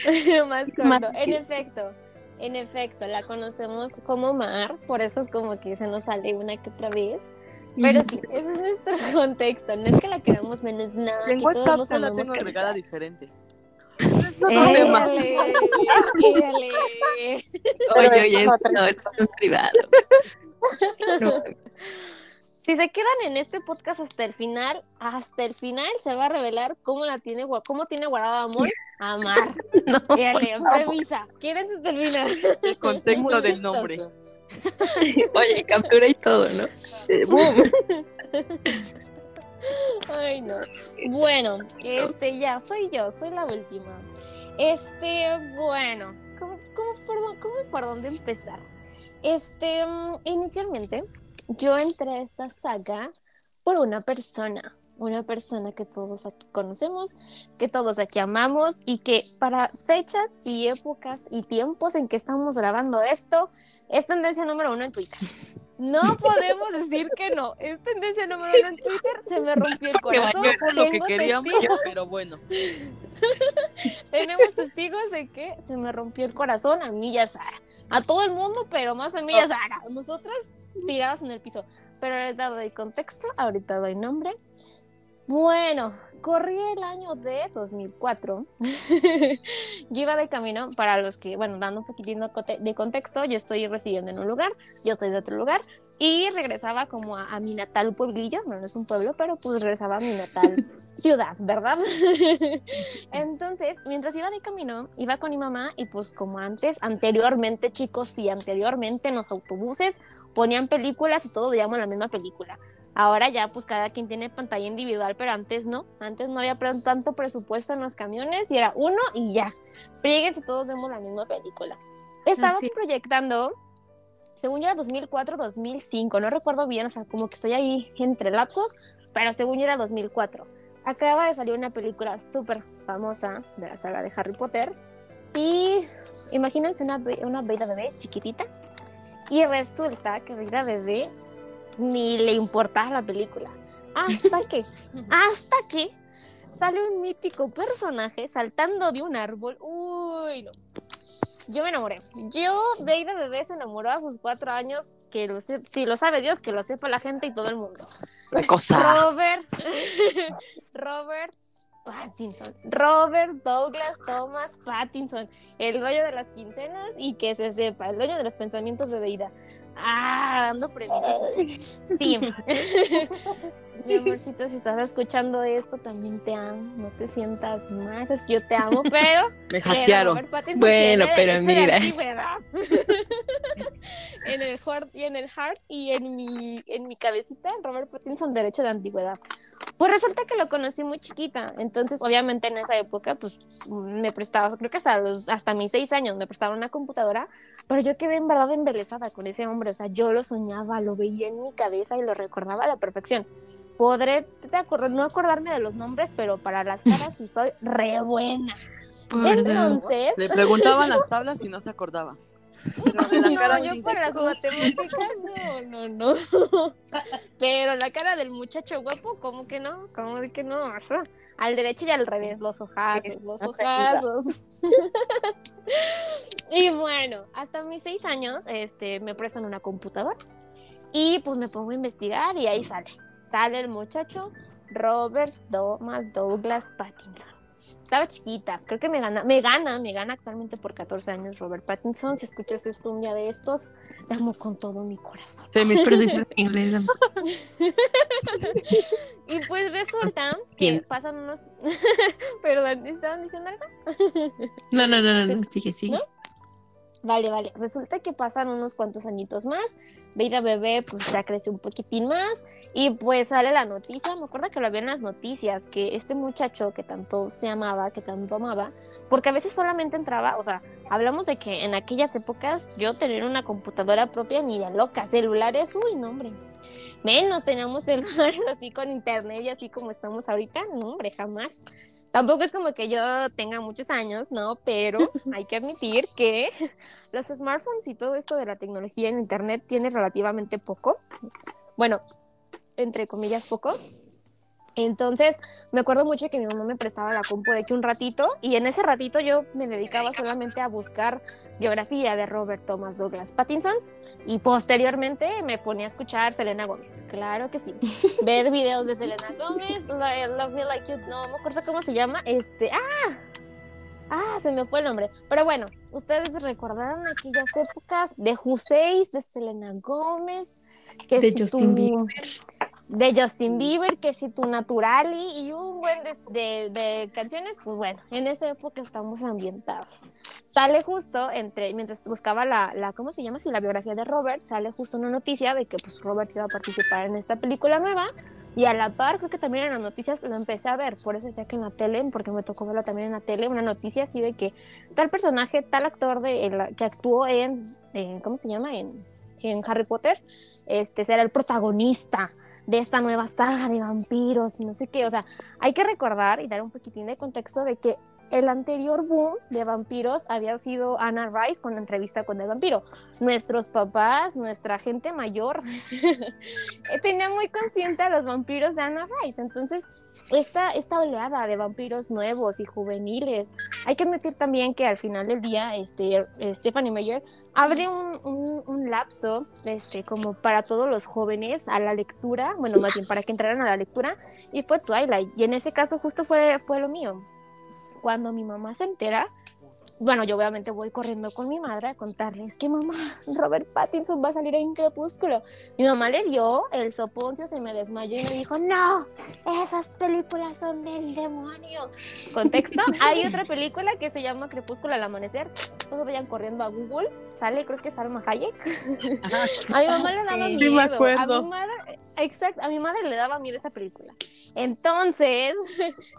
[LAUGHS] más corto. En efecto, en efecto, la conocemos como Mar, por eso es como que se nos sale una que otra vez. Pero sí, ese es nuestro [LAUGHS] contexto. No es que la queramos menos nada. En que todos WhatsApp nos se la tengo agregada diferente. Es otro tema. Oye, oye, es esto no, esto no es privado. [LAUGHS] No, Si se quedan en este podcast hasta el final, hasta el final se va a revelar cómo la tiene cómo tiene guardado amor a Mar. [LAUGHS] no. Premisa. Quédense hasta el final. El contexto del nombre. [LAUGHS] Oye, captura y todo, ¿no? Eh, boom. [LAUGHS] Ay, no. Bueno, este ya, soy yo, soy la última. Este, bueno, ¿cómo, cómo, por dónde empezar? Este, mm, inicialmente, yo entré a esta saga por una persona, una persona que todos aquí conocemos, que todos aquí amamos y que para fechas y épocas y tiempos en que estamos grabando esto, es tendencia número uno en Twitter. No [LAUGHS] podemos decir que no. Es tendencia número uno en Twitter. Se me rompió el corazón. Fue lo que Tengo queríamos, testigos, pero bueno. [LAUGHS] tenemos testigos de que se me rompió el corazón a mí y a Sara. A todo el mundo, pero más a mí y a Sara. Nosotras tiradas en el piso. Pero ahorita doy contexto, ahorita doy nombre. Bueno, corrí el año de 2004. [LAUGHS] yo iba de camino, para los que, bueno, dando un poquitín de conte- de contexto, yo estoy residiendo en un lugar, yo estoy de otro lugar, y regresaba como a, a mi natal pueblillo, no, no es un pueblo, pero pues regresaba a mi natal [LAUGHS] ciudad, ¿verdad? [LAUGHS] Entonces, mientras iba de camino, iba con mi mamá y pues como antes, anteriormente chicos, sí, anteriormente en los autobuses ponían películas y todos veíamos la misma película. Ahora ya pues cada quien tiene pantalla individual, pero antes no, antes no había tanto presupuesto en los camiones y era uno y ya. Fíjense, todos vemos la misma película. Estaban Así. proyectando, según yo era 2004, 2005, no recuerdo bien, o sea, como que estoy ahí entre lapsos, pero según yo era 2004. Acaba de salir una película súper famosa de la saga de Harry Potter y imagínense una, una bella bebé chiquitita y resulta que Bella bebé ni le importaba la película. Hasta que, [LAUGHS] hasta que sale un mítico personaje saltando de un árbol. Uy, no. Yo me enamoré. Yo, Beida Bebé se enamoró a sus cuatro años, que lo sé- si lo sabe Dios, que lo sepa la gente y todo el mundo. La cosa. Robert, [LAUGHS] Robert Pattinson, Robert Douglas Thomas Pattinson, el dueño de las quincenas y que se sepa, el dueño de los pensamientos de Beida. Ah, dando premisas. Sí. [LAUGHS] Mi amorcito, si estás escuchando esto, también te amo. No te sientas más, es que yo te amo, pero [LAUGHS] Me hackearon. Bueno, pero mira. [LAUGHS] en el heart y en el heart y en mi en mi cabecita Robert Pattinson derecho de antigüedad. Pues resulta que lo conocí muy chiquita, entonces obviamente en esa época pues me prestaba, creo que hasta los, hasta mis seis años me prestaba una computadora, pero yo quedé en verdad embelesada con ese hombre, o sea, yo lo soñaba, lo veía en mi cabeza y lo recordaba a la perfección. Podré te acordar- no acordarme de los nombres, pero para las caras sí soy re buena. Por. Entonces, Le preguntaban las tablas y no se acordaba. Pero de la cara no, yo para las matemáticas, no, no, no. [LAUGHS] Pero la cara del muchacho guapo, ¿cómo que no? ¿Cómo de que no? O sea, al derecho y al revés, los ojazos, los ojazos. [LAUGHS] y bueno, hasta mis seis años, este, me prestan una computadora y pues me pongo a investigar y ahí sale. Sale el muchacho Robert Thomas Douglas Pattinson. Estaba chiquita, creo que me gana, me gana, me gana actualmente por 14 años Robert Pattinson. Si escuchas esto un día de estos, te amo con todo mi corazón. Pero dice [LAUGHS] en inglés. Y pues resulta que pasan unos. [LAUGHS] Perdón, ¿estaban diciendo algo? No, no, no, no, no, sigue, sigue. ¿No? Vale, vale. Resulta que pasan unos cuantos añitos más. Veida bebé, pues ya crece un poquitín más. Y pues sale la noticia. Me acuerdo que lo había en las noticias. Que este muchacho que tanto se amaba, que tanto amaba. Porque a veces solamente entraba. O sea, hablamos de que en aquellas épocas yo tener una computadora propia ni de loca. Celulares, uy, no, hombre. Menos teníamos celulares [LAUGHS] así con internet y así como estamos ahorita. No, hombre, jamás. Tampoco es como que yo tenga muchos años, ¿no? Pero [LAUGHS] hay que admitir que [LAUGHS] los smartphones y todo esto de la tecnología en Internet tiene relativamente poco. Bueno, entre comillas, poco. Entonces, me acuerdo mucho que mi mamá me prestaba la compu de que un ratito, y en ese ratito yo me dedicaba solamente a buscar biografía de Robert Thomas Douglas Pattinson, y posteriormente me ponía a escuchar Selena Gómez. Claro que sí. [LAUGHS] Ver videos de Selena Gómez, Love Me Like You, no me acuerdo cómo se llama. Este, ¡ah! Ah, se me fue el nombre. Pero bueno, ustedes recordaron aquellas épocas de Juseis, de Selena Gómez, que De si Justin tú- Bieber. De Justin Bieber, que si tu Naturali y un buen de, de- de canciones, pues bueno, en esa época estamos ambientados. Sale justo entre, mientras buscaba la, la ¿cómo se llama? Si la biografía de Robert, sale justo una noticia de que pues Robert iba a participar en esta película nueva y a la par creo que también en las noticias lo empecé a ver, por eso decía que en la tele, porque me tocó verlo también en la tele, una noticia así de que tal personaje, tal actor de, el- que actuó en, en, ¿cómo se llama? En, en Harry Potter, este será el protagonista de esta nueva saga de vampiros y no sé qué. O sea, hay que recordar y dar un poquitín de contexto de que el anterior boom de vampiros había sido Anna Rice con la entrevista con el vampiro. Nuestros papás, nuestra gente mayor, [LAUGHS] tenía muy consciente a los vampiros de Anna Rice. Entonces, esta, esta oleada de vampiros nuevos y juveniles, hay que admitir también que al final del día, este, Stephanie Meyer abre un, un- lapso este, como para todos los jóvenes a la lectura, bueno, más bien para que entraran a la lectura, y fue Twilight. Y en ese caso justo fue, fue lo mío. Cuando mi mamá se entera, bueno, yo obviamente voy corriendo con mi madre a contarles que mamá, [LAUGHS] Robert Pattinson va a salir en Crepúsculo. Mi mamá le dio el soponcio, se me desmayó y me dijo, no, esas películas son del demonio. Contexto, [LAUGHS] hay otra película que se llama Crepúsculo al amanecer. Todos vayan corriendo a Google, sale, creo que es Salma Hayek. [LAUGHS] A mi mamá le daba Sí, miedo. me acuerdo. A mi madre, exacto, a mi madre le daba miedo esa película. Entonces,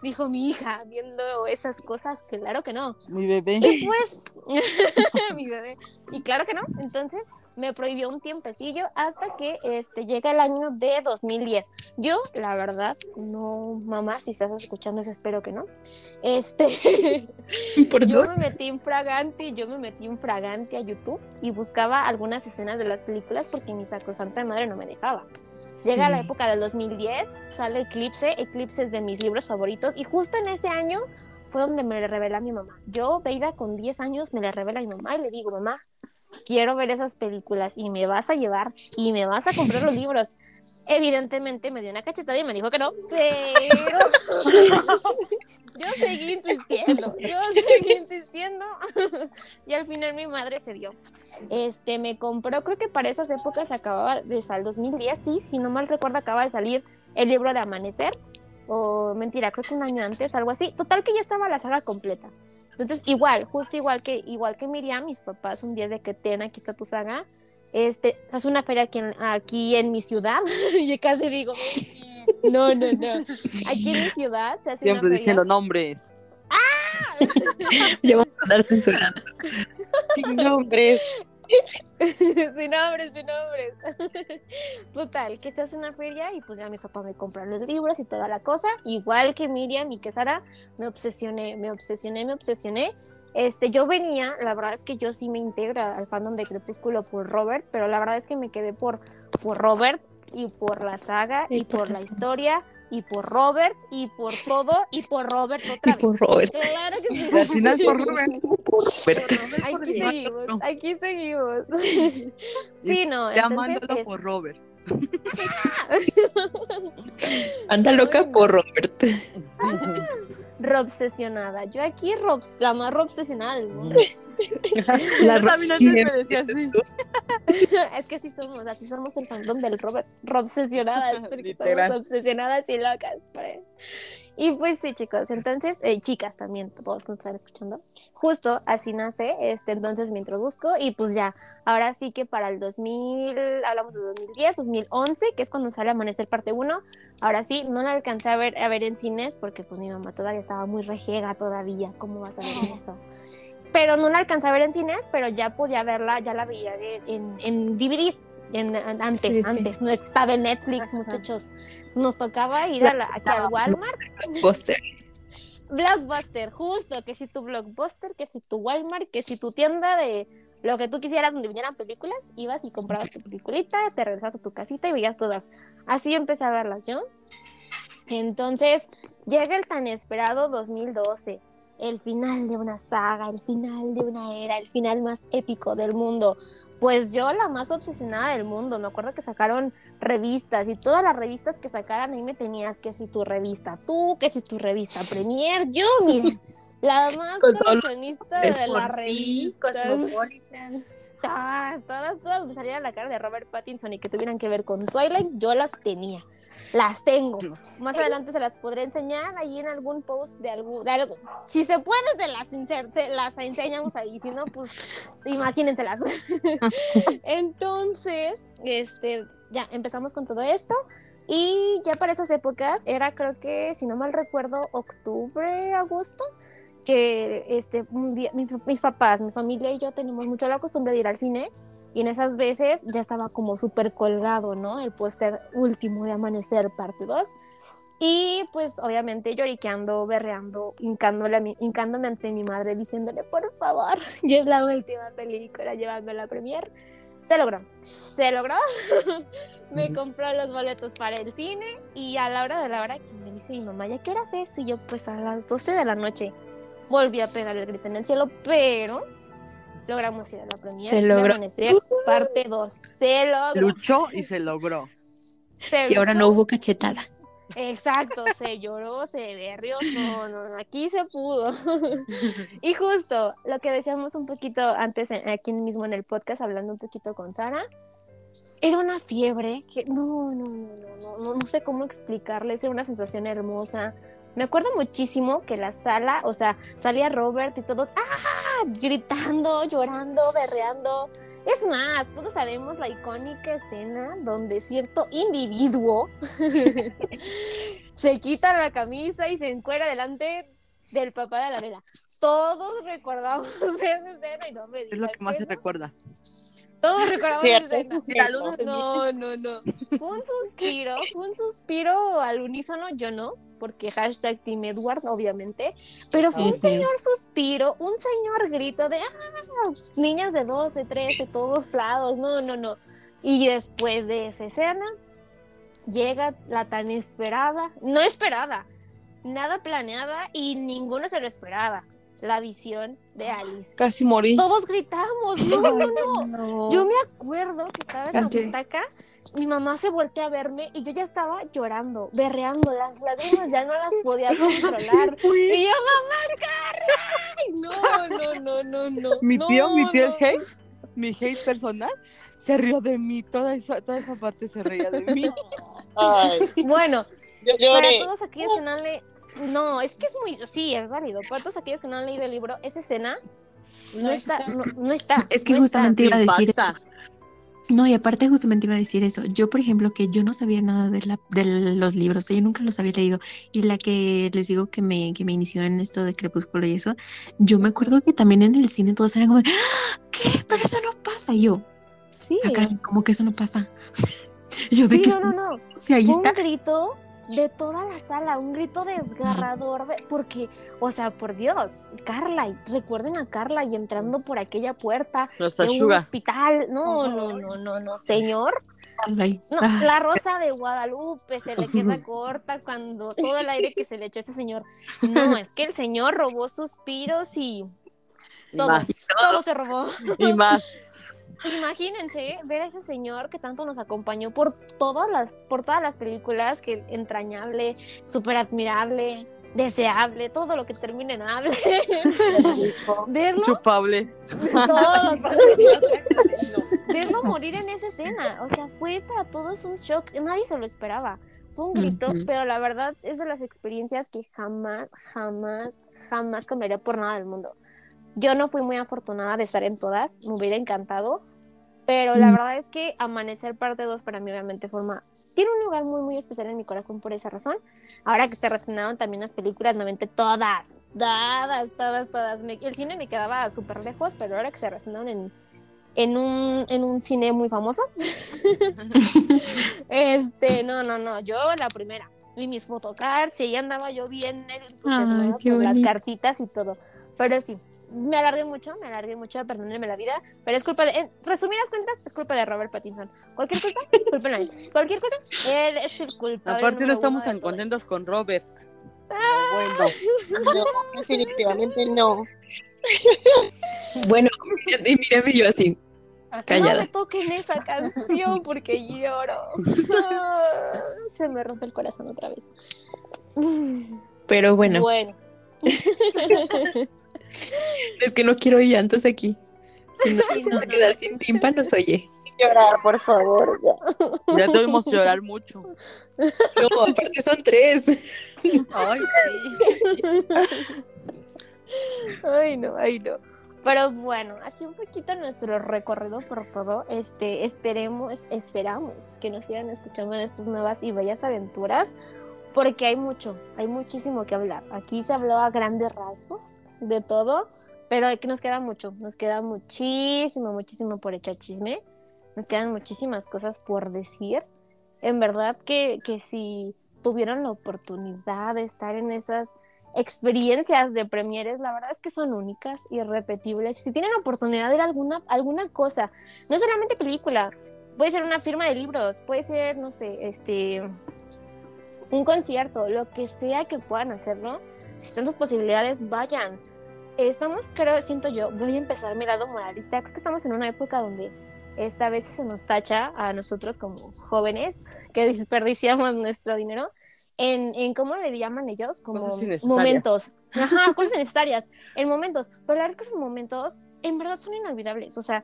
dijo mi hija, viendo esas cosas, claro que no. Mi bebé. Y pues, [LAUGHS] mi bebé. Y claro que no. Entonces, me prohibió un tiempecillo hasta que este, llega el año de 2010. Yo, la verdad, no, mamá, si estás escuchando eso, espero que no. Este, [LAUGHS] Por yo dos. me metí en fragante, yo me metí en fragante a YouTube y buscaba algunas escenas de las películas porque mi sacrosanta madre no me dejaba. Llega la época del 2010, sale Eclipse, Eclipse es de mis libros favoritos y justo en ese año fue donde me le revela a mi mamá. Yo, Veida, con 10 años me le revela a mi mamá y le digo, mamá, quiero ver esas películas y me vas a llevar y me vas a comprar los libros. Evidentemente me dio una cachetada y me dijo que no, pero [LAUGHS] yo seguí insistiendo, yo seguí insistiendo [LAUGHS] y al final mi madre se dio. Este, me compró, creo que para esas épocas acababa de salir, 2010, sí, si no mal recuerdo acaba de salir el libro de Amanecer, o mentira, creo que un año antes, algo así. Total que ya estaba la saga completa. Entonces, igual, justo igual que, igual que Miriam, mis papás un día de que ten, aquí está tu saga. Este, es una feria aquí en, aquí en mi ciudad. [LAUGHS] y casi digo, no, no, no. Aquí en mi ciudad se hace Siempre una diciendo feria. nombres. [LAUGHS] Ya vamos a andar censurando. [LAUGHS] Sin nombres. sin nombres, sin nombres. Total, que se hace una feria y pues ya mis papás me compran los libros y toda la cosa. Igual que Miriam y que Sara, me obsesioné, me obsesioné, me obsesioné. Este, yo venía, la verdad es que yo sí me integro al fandom de Crepúsculo por Robert, pero la verdad es que me quedé por, por Robert y por la saga y, Y por por la saga. historia y por Robert y por todo y por Robert otra Y vez. por Robert. Claro que sí. Al final [LAUGHS] por Robert. Por Robert. Aquí seguimos, aquí seguimos. [LAUGHS] Sí, no, Llamándolo es- por Robert. [LAUGHS] Anda loca por Robert. Robsesionada. Yo aquí Robs, la más Robsesionada del mundo. [LAUGHS] La también antes me decía así. [LAUGHS] es que así somos, así somos el fandom del Robert. Robsesionadas, porque Literal. estamos obsesionadas y locas. él. Y pues sí, chicos, entonces, eh, chicas también, todos que nos están escuchando, justo así nace, este, entonces me introduzco y pues ya, ahora sí que para el 2000, hablamos de 2010, 2011, que es cuando sale Amanecer parte 1, ahora sí, no la alcancé a ver, a ver en cines porque pues mi mamá todavía estaba muy rejega todavía, ¿cómo vas a ver eso? Pero no la alcancé a ver en cines, pero ya podía verla, ya la veía de- en, en DVDs. En, en- antes, Sí, sí. antes, no estaba en Netflix, muchachos. Nos tocaba ir a la, aquí al Walmart Póster. Blockbuster, justo, que si tu Blockbuster, que si tu Walmart, que si tu tienda de lo que tú quisieras donde vinieran películas, ibas y comprabas tu peliculita, te regresabas a tu casita y veías todas. Así empecé a verlas yo. Entonces, llega el tan esperado 2012, el final de una saga, el final de una era, el final más épico del mundo. Pues yo la más obsesionada del mundo, me acuerdo que sacaron revistas y todas las revistas que sacaran ahí me tenías que si tu revista tú, que si tu revista Premier, yo miren, [LAUGHS] la más coleccionista de la revista. Cosmopolitan. Todas, todas, todas que salieran la cara de Robert Pattinson y que tuvieran que ver con Twilight, yo las tenía. Las tengo. Más adelante se las podré enseñar ahí en algún post de algún, de algo. Si se puede, se las, se las enseñamos ahí. Si no, pues imagínenselas. [LAUGHS] Entonces, este, ya empezamos con todo esto. Y ya para esas épocas, era creo que, si no mal recuerdo, octubre, agosto, que este, un día, mis, mis papás, mi familia y yo tenemos mucho la costumbre de ir al cine. Y en esas veces ya estaba como súper colgado, ¿no? El póster último de Amanecer, parte 2. Y pues obviamente lloriqueando, berreando, hincándole hincándome ante mi madre, diciéndole, por favor, [LAUGHS] y es la última película, llévame a la premier. Se logró, se logró. [LAUGHS] me compró los boletos para el cine y a la hora de la hora que me dice mi mamá, ¿ya qué horas es? Y yo, pues a las 12 de la noche. Volví a pegar el grito en el cielo, pero logramos ir a la premier. Se logró. Amanecer, parte 2. Se logró. Luchó y se logró. se Y ahora no hubo cachetada. Exacto, se lloró, se berrió, no, no, no, aquí se pudo. [LAUGHS] y justo lo que decíamos un poquito antes, en- aquí mismo en el podcast, hablando un poquito con Sara, era una fiebre que no, no, no, no, no, no, no sé cómo explicarles, era una sensación hermosa. Me acuerdo muchísimo que la sala, o sea, salía Robert y todos, ¡ah! gritando, llorando, berreando. Es más, todos sabemos la icónica escena donde cierto individuo [LAUGHS] se quita la camisa y se encuera delante del papá de la vela. Todos recordamos [LAUGHS] esa escena y no me Es lo digas que más se no. recuerda. Todos recordamos esa escena. No, no, no. Fue un suspiro, fue un suspiro al unísono, yo no, porque hashtag Team Edward, obviamente, pero fue un Ujú. señor suspiro, un señor grito de, ah, niñas de 12, 13, todos lados, no, no, no. Y después de esa escena, llega la tan esperada, no esperada, nada planeada y ninguno se lo esperaba, la visión de Alice. Casi morí. Todos gritamos, no, no, no. [LAUGHS] Yo me acuerdo que estaba en la Así. butaca, mi mamá se voltea a verme y yo ya estaba llorando, berreando, las lágrimas ya no las podía [LAUGHS] controlar. Y yo, mamá, corre. No, no, no, no, no. Mi tío, no, mi tío no. el hate, mi hate personal, se rió de mí. Toda esa, toda esa parte se reía de mí. Ay, Bueno, yo para todos aquellos que no han leído, no, es que es muy, sí, es válido. Para todos aquellos que no han leído el libro, esa escena no, está, no, no está. Es que no está. justamente iba a decir Impacta. No, y aparte justamente iba a decir eso. Yo, por ejemplo, que yo no sabía nada de, la, de los libros, yo nunca los había leído. Y la que les digo que me, que me inició en esto de Crepúsculo y eso, yo me acuerdo que también en el cine todos eran como, de, "¡Ah! ¿qué? Pero eso no pasa. Y yo, Sí, "Ah, caray, ¿cómo que eso no pasa? [LAUGHS] Yo, ¿de sí, qué? no, no, no. O sea, ahí Fue un está. grito de toda la sala, un grito desgarrador, de, porque, o sea, por Dios, Carla, y recuerden a Carla y entrando por aquella puerta Nuestra de un hospital, no, no, no, no, no, señor, no, la rosa de Guadalupe se le queda [LAUGHS] corta cuando todo el aire que se le echó a ese señor, no, es que el señor robó suspiros y Y todo se robó. Y más. Imagínense ver a ese señor que tanto nos acompañó por todas las, por todas las películas, que entrañable, súper admirable, deseable, todo lo que termine en hable. [LAUGHS] Verlo, Chupable. todo, verlo morir en esa escena. O sea, fue para todos un shock. Nadie se lo esperaba. fue un grito, pero la verdad es de las experiencias que jamás, jamás, jamás cambiaría por nada del mundo. Yo no fui muy afortunada de estar en todas, me hubiera encantado, pero la Mm. verdad es que Amanecer parte 2 para mí obviamente forma, tiene un lugar muy muy especial en mi corazón por esa razón. Ahora que se reestrenaron también las películas, me aventé todas, todas, todas, todas. Me- el cine me quedaba súper lejos, pero ahora que se reestrenaron en, en, un, en un cine muy famoso, [LAUGHS] este, no, no, no, yo la primera. Y mis photocards, y ahí andaba yo bien Ay, con las cartitas y todo. Pero sí, me alargué mucho, me alargué mucho, perdónenme la vida, pero es culpa de, en resumidas cuentas, es culpa de Robert Pattinson. Cualquier cosa, culpa de él. Cualquier cosa, él es el culpable. Aparte no estamos tan contentos con Robert. Bueno, No, definitivamente no. Bueno, y mírame yo así. esto. Callada. No me toquen esa canción porque lloro. Ah, Se me rompe el corazón otra vez. Pero bueno, Bueno. [LAUGHS] [LAUGHS] es que no quiero llantos aquí. Si no, Sí, no, no, quedar no. sin tímpanos, oye. Llorar, por favor. ya. ya debemos llorar mucho. No, aparte son tres. Ay, sí. [LAUGHS] Ay, no, ay, no. Pero bueno, así un poquito nuestro recorrido por todo. Este, esperemos, esperamos que nos sigan escuchando en estas nuevas y bellas aventuras, porque hay mucho, hay muchísimo que hablar. Aquí se habló a grandes rasgos de todo, pero que nos queda mucho, nos queda muchísimo, muchísimo por echar chisme. Nos quedan muchísimas cosas por decir. En verdad que, que si tuvieron la oportunidad de estar en esas experiencias de premieres, la verdad es que son únicas, irrepetibles. Si tienen oportunidad de ir a alguna, alguna cosa, no solamente película, puede ser una firma de libros, puede ser, no sé, este, un concierto, lo que sea que puedan hacerlo, si están sus posibilidades, vayan. Estamos, creo, siento yo, voy a empezar mi lado moralista, creo que estamos en una época donde esta vez se nos tacha a nosotros como jóvenes que [LAUGHS] desperdiciamos nuestro dinero en, en ¿cómo le llaman ellos? Como momentos. [LAUGHS] Ajá, cosas necesarias, en momentos. Pero la verdad es que esos momentos en verdad son inolvidables. O sea,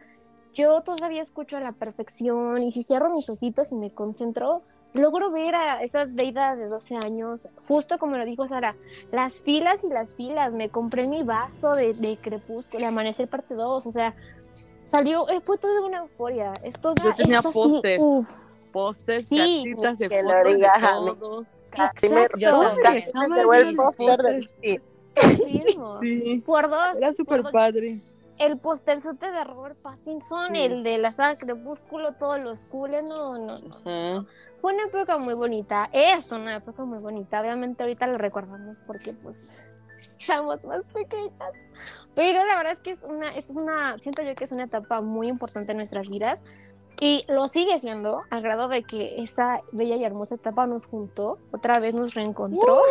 yo todavía escucho a la perfección y si cierro mis ojitos y me concentro, logro ver a esa deida de 12 años, justo como lo dijo Sara, las filas y las filas. Me compré mi vaso de, de Crepúsculo, de Amanecer parte 2, o sea, salió, eh, fue toda una euforia. Es toda, Yo tenía pósters. Pósters, Sí, cartitas de fotos de todos. Casi me, Exacto. Yo también. el póster del sí. firmo. Sí, Por dos. era súper padre. El posterzote de Robert Pattinson, Sí. el de la saga Crepúsculo, todos los cool, no, no, no. Ajá. Fue una época muy bonita, es una época muy bonita. Obviamente ahorita lo recordamos porque pues [LAUGHS] éramos más pequeñas. Pero la verdad es que es una, es una, siento yo que es una etapa muy importante en nuestras vidas. Y lo sigue siendo, al grado de que esa bella y hermosa etapa nos juntó, otra vez nos reencontró.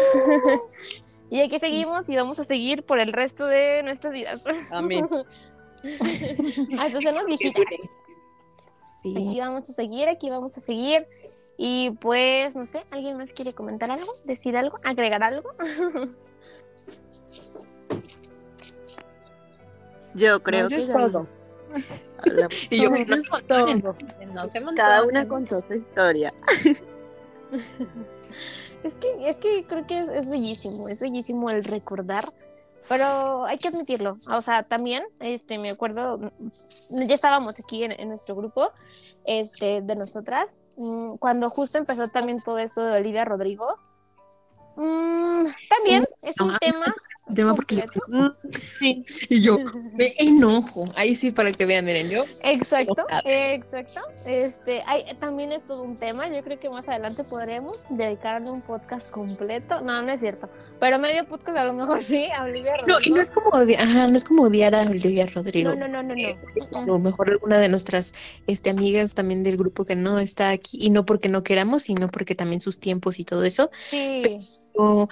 [LAUGHS] y aquí seguimos y vamos a seguir por el resto de nuestras vidas. Amén. [LAUGHS] Hasta sernos viejitas. Sí. Aquí vamos a seguir, aquí vamos a seguir. Y pues, no sé, ¿alguien más quiere comentar algo? ¿Decir algo? ¿Agregar algo? [LAUGHS] Yo creo No, que es todo. [LAUGHS] Y yo, No, no es se montonen. todo. No se montó. Cada una contó su historia. Es que, es que creo que es, es bellísimo, es bellísimo el recordar, pero hay que admitirlo. O sea, también, este, me acuerdo, ya estábamos aquí en, en nuestro grupo, este, de nosotras, mm, cuando justo empezó también todo esto de Olivia Rodrigo. Mm, también es un tema Tema porque completo. Sí. [LAUGHS] y yo [LAUGHS] me enojo. Ahí sí, para que vean, miren, yo. Exacto, exacto. Este, hay, también es todo un tema. Yo creo que más adelante podremos dedicarle un podcast completo. No, no es cierto. Pero medio podcast a lo mejor sí, a Olivia No, y Rodrigo. no es como ajá, no es como odiar a Olivia Rodrigo. no, no, no, no, no. Eh, Mm, A lo mejor alguna de nuestras este, amigas también del grupo que no está aquí, y no porque no queramos, sino porque también sus tiempos y todo eso. Sí, o-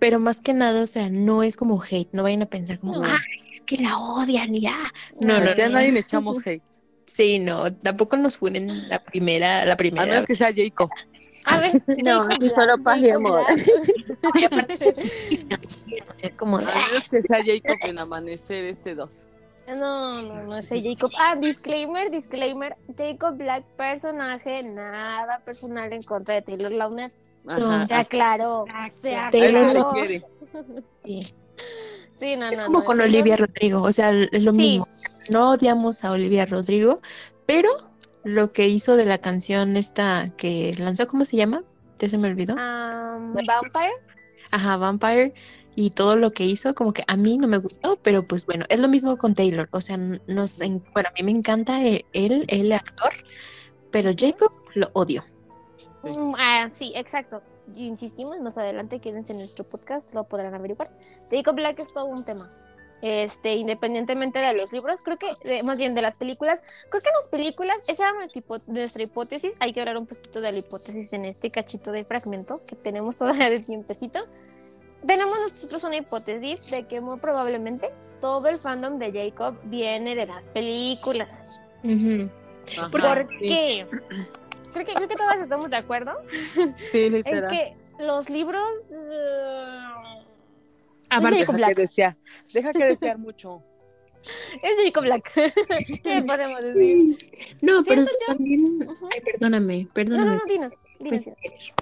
pero más que nada, o sea, no es como hate, no vayan a pensar como, No. ah, es que la odian y ya. No, no, a no. nadie le echamos [LAUGHS] hate. Sí, no, tampoco nos funen la primera, la A primera. menos que sea Jacob. A ver, [LAUGHS] No, y solo paz y amor. [LAUGHS] Y aparte, es como, A menos que sea Jacob en amanecer este 2. No, no, no sé, Jacob. Ah, disclaimer, disclaimer. Jacob Black, personaje, nada personal en contra de Taylor Lautner. Ajá. Se aclaró. Se Taylor aclaró. lo quiere. Sí. Sí, no, Es no. como no, con Olivia Rodrigo, o sea, es lo Sí. mismo. No odiamos a Olivia Rodrigo, pero lo que hizo de la canción esta que lanzó, ¿cómo se llama? Ya se me olvidó. Um, Vampire. Ajá, Vampire y todo lo que hizo, como que a mí no me gustó, pero pues bueno, es lo mismo con Taylor, o sea, nos, en- bueno, a mí me encanta e- él, el actor, pero Jacob lo odio. Sí. Mm, ah, sí, exacto. Insistimos, más adelante quédense en nuestro podcast, lo podrán averiguar. Jacob Black es todo un tema. Este, independientemente de los libros, creo que, de- más bien de las películas, creo que las películas, esa era nuestra, hipo- nuestra hipótesis, hay que hablar un poquito de la hipótesis en este cachito de fragmento que tenemos todavía de tiempecito. Tenemos nosotros una hipótesis de que muy probablemente todo el fandom de Jacob viene de las películas. Ajá, ¿Por sí. qué? [CLEARS THROAT] Creo que, creo que todas estamos de acuerdo [LAUGHS] Sí, en literal. que los libros. eh, Aparte, Jacob Deja Black. que desear, deja que desear mucho. es Jacob Black. [LAUGHS] ¿Qué podemos decir? no, pero yo- también, ay, perdóname, No, no, perdóname. no, dinos. dinos, Pues, dinos.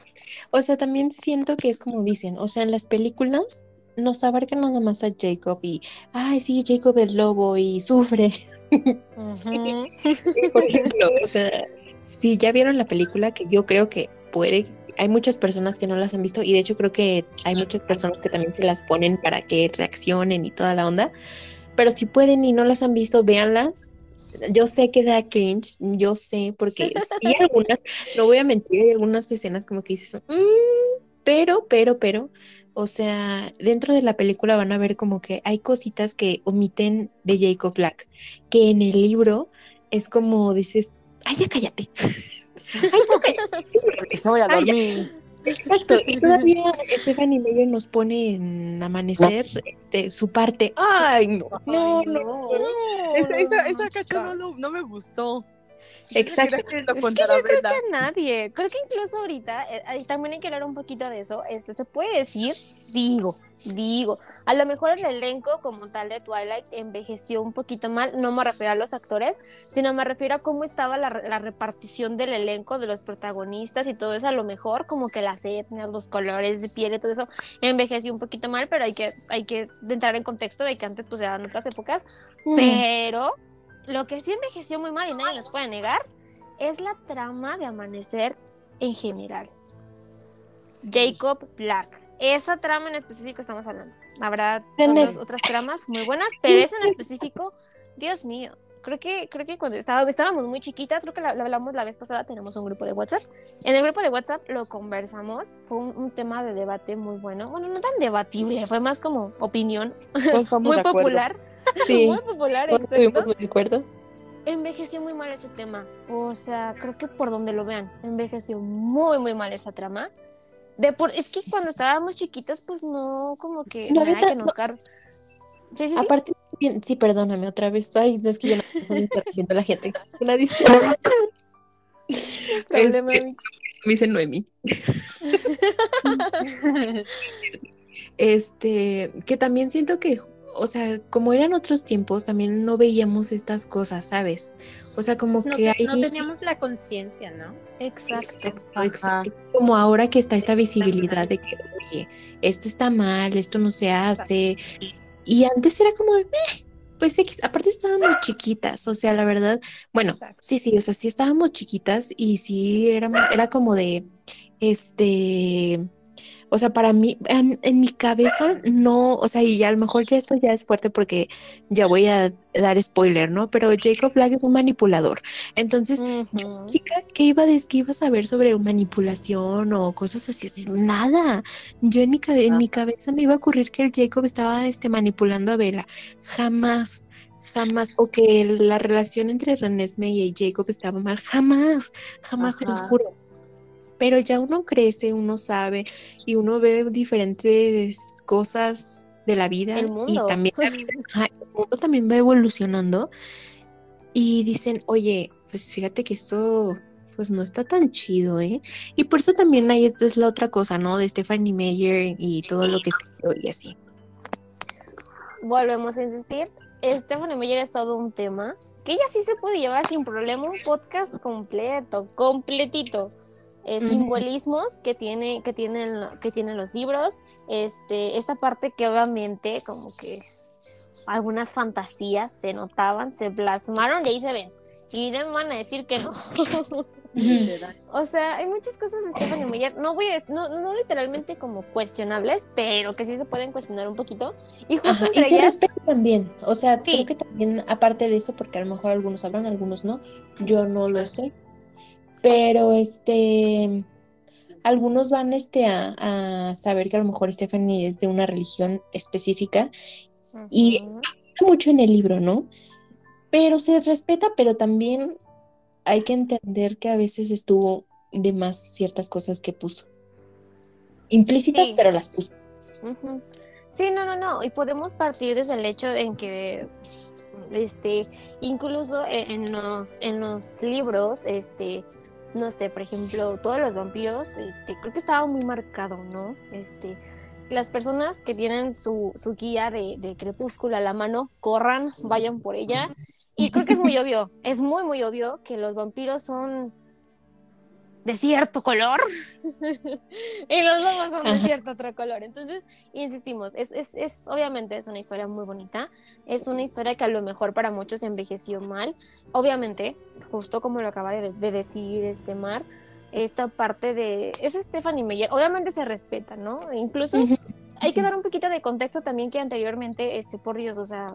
o sea, también siento que es como dicen, o sea, en las películas nos abarcan nada más a Jacob y, ay, sí, Jacob es lobo y sufre. [LAUGHS] Por ejemplo, o sea, si ya vieron la película, que yo creo que puede, hay muchas personas que no las han visto y de hecho creo que hay muchas personas que también se las ponen para que reaccionen y toda la onda, pero si pueden y no las han visto, véanlas. Yo sé que da cringe, yo sé, porque sí algunas, [LAUGHS] no voy a mentir, hay algunas escenas como que dices, "Mm", pero, pero, pero, o sea, dentro de la película van a ver como que hay cositas que omiten de Jacob Black, que en el libro es como dices, ay, ya cállate. [LAUGHS] Ay, ya cállate. Se voy a Ay, dormir. Exacto, y todavía Stephanie Meyer nos pone en Amanecer este, su parte. Ay, no, no, no. Esa, esa, esa cacho no, lo- no me gustó. Exacto. Yo que lo Es que contara yo creo que a nadie. Creo que incluso ahorita, eh, también hay que hablar un poquito de eso. Este, se puede decir, digo, digo, a lo mejor el elenco como tal de Twilight envejeció un poquito mal. No me refiero a los actores, sino me refiero a cómo estaba la, la repartición del elenco, de los protagonistas y todo eso. A lo mejor como que las etnias, los colores de piel y todo eso envejeció un poquito mal, pero hay que, hay que entrar en contexto de que antes pues eran otras épocas. Pero lo que sí envejeció muy mal y nadie nos puede negar es la trama de Amanecer en general. Jacob Black. Esa trama en específico estamos hablando. Habrá otras, tramas muy buenas, pero esa en específico, Dios mío. Creo que, creo que cuando estaba- estábamos muy chiquitas, creo que lo, hablamos la vez pasada, tenemos un grupo de WhatsApp. En el grupo de WhatsApp lo conversamos, fue un, un tema de debate muy bueno. Bueno, no tan debatible, fue más como opinión [LAUGHS] muy popular. [LAUGHS] Sí, muy popular, exacto estuvimos muy de acuerdo. envejeció muy mal ese tema. O sea, creo que por donde lo vean, envejeció muy, muy mal esa trama. De por, es que cuando estábamos chiquitas, pues no, como que No, nada que nos no. Sí, sí, sí. Aparte, bien, sí, perdóname otra vez. Ay, no es que yo no estoy interrumpiendo a la gente. Una disculpa. Problema, Este, me dice Noemi. [LAUGHS] Este, que también siento que, o sea, como eran otros tiempos, también no veíamos estas cosas, ¿sabes? O sea, como No, que te- no teníamos la conciencia, ¿no? Exacto. Exacto. Como ahora que está esta visibilidad de que, oye, esto está mal, esto no se hace. Y antes era como de, "Meh", pues aparte estábamos chiquitas, o sea, la verdad, bueno, Exacto. sí, sí, o sea, sí estábamos chiquitas y sí era, era como de, este, o sea, para mí, en, en mi cabeza no, o sea, y a lo mejor ya esto ya es fuerte porque ya voy a dar spoiler, ¿no? Pero Jacob Black es un manipulador. Entonces, chica, ¿qué iba, a des- qué iba a saber sobre manipulación o cosas así? así? Nada. Yo en mi, cabe- en mi cabeza me iba a ocurrir que el Jacob estaba este, manipulando a Bella. Jamás, jamás. O que la relación entre Renesme y Jacob estaba mal. Jamás, jamás, se lo juro. Pero ya uno crece, uno sabe y uno ve diferentes cosas de la vida El y también la [LAUGHS] vida, ajá, el mundo también va evolucionando y dicen, oye, pues fíjate que esto pues no está tan chido, ¿eh? Y por eso también ahí esta es la otra cosa, ¿no? De Stephanie Meyer y todo lo que escribió y así. Volvemos a insistir. Stephanie Meyer es todo un tema que ella sí se puede llevar sin problema un podcast completo, completito. Eh, simbolismos que tiene que tienen que tienen los libros este esta parte que obviamente como que algunas fantasías se notaban se plasmaron y ahí se ven y no me van a decir que no [LAUGHS] o sea hay muchas cosas de Stephanie Meyer no voy a no, no literalmente como cuestionables pero que sí se pueden cuestionar un poquito y justo Ajá, y se ellas también. O sea, Sí. creo que también, aparte de eso, porque a lo mejor algunos sabrán, algunos no, yo no lo sé. Pero este, algunos van este a, a saber que a lo mejor Stephanie es de una religión específica, y- Ujú. mucho en el libro, ¿no? Pero se respeta, pero también hay que entender que a veces estuvo de más ciertas cosas que puso. Implícitas, Sí. pero las puso. Sí, no, no, no. Y podemos partir desde el hecho en que, este, incluso e- en los, en los libros, este, no sé, por ejemplo, todos los vampiros, este, creo que estaba muy marcado, ¿no? Este, las personas que tienen su, su guía de, de crepúsculo a la mano, corran, vayan por ella. Y creo que es muy obvio, es muy, muy obvio que los vampiros son de cierto color [LAUGHS] y los lobos son de cierto otro color. Entonces, insistimos, es, es, es obviamente es una historia muy bonita, es una historia que a lo mejor para muchos envejeció mal. Obviamente, justo como lo acaba de, de decir este Mar, esta parte de es Stephanie Meyer, obviamente se respeta, ¿no? Incluso hay sí. que dar un poquito de contexto también que anteriormente, este, por Dios, o sea,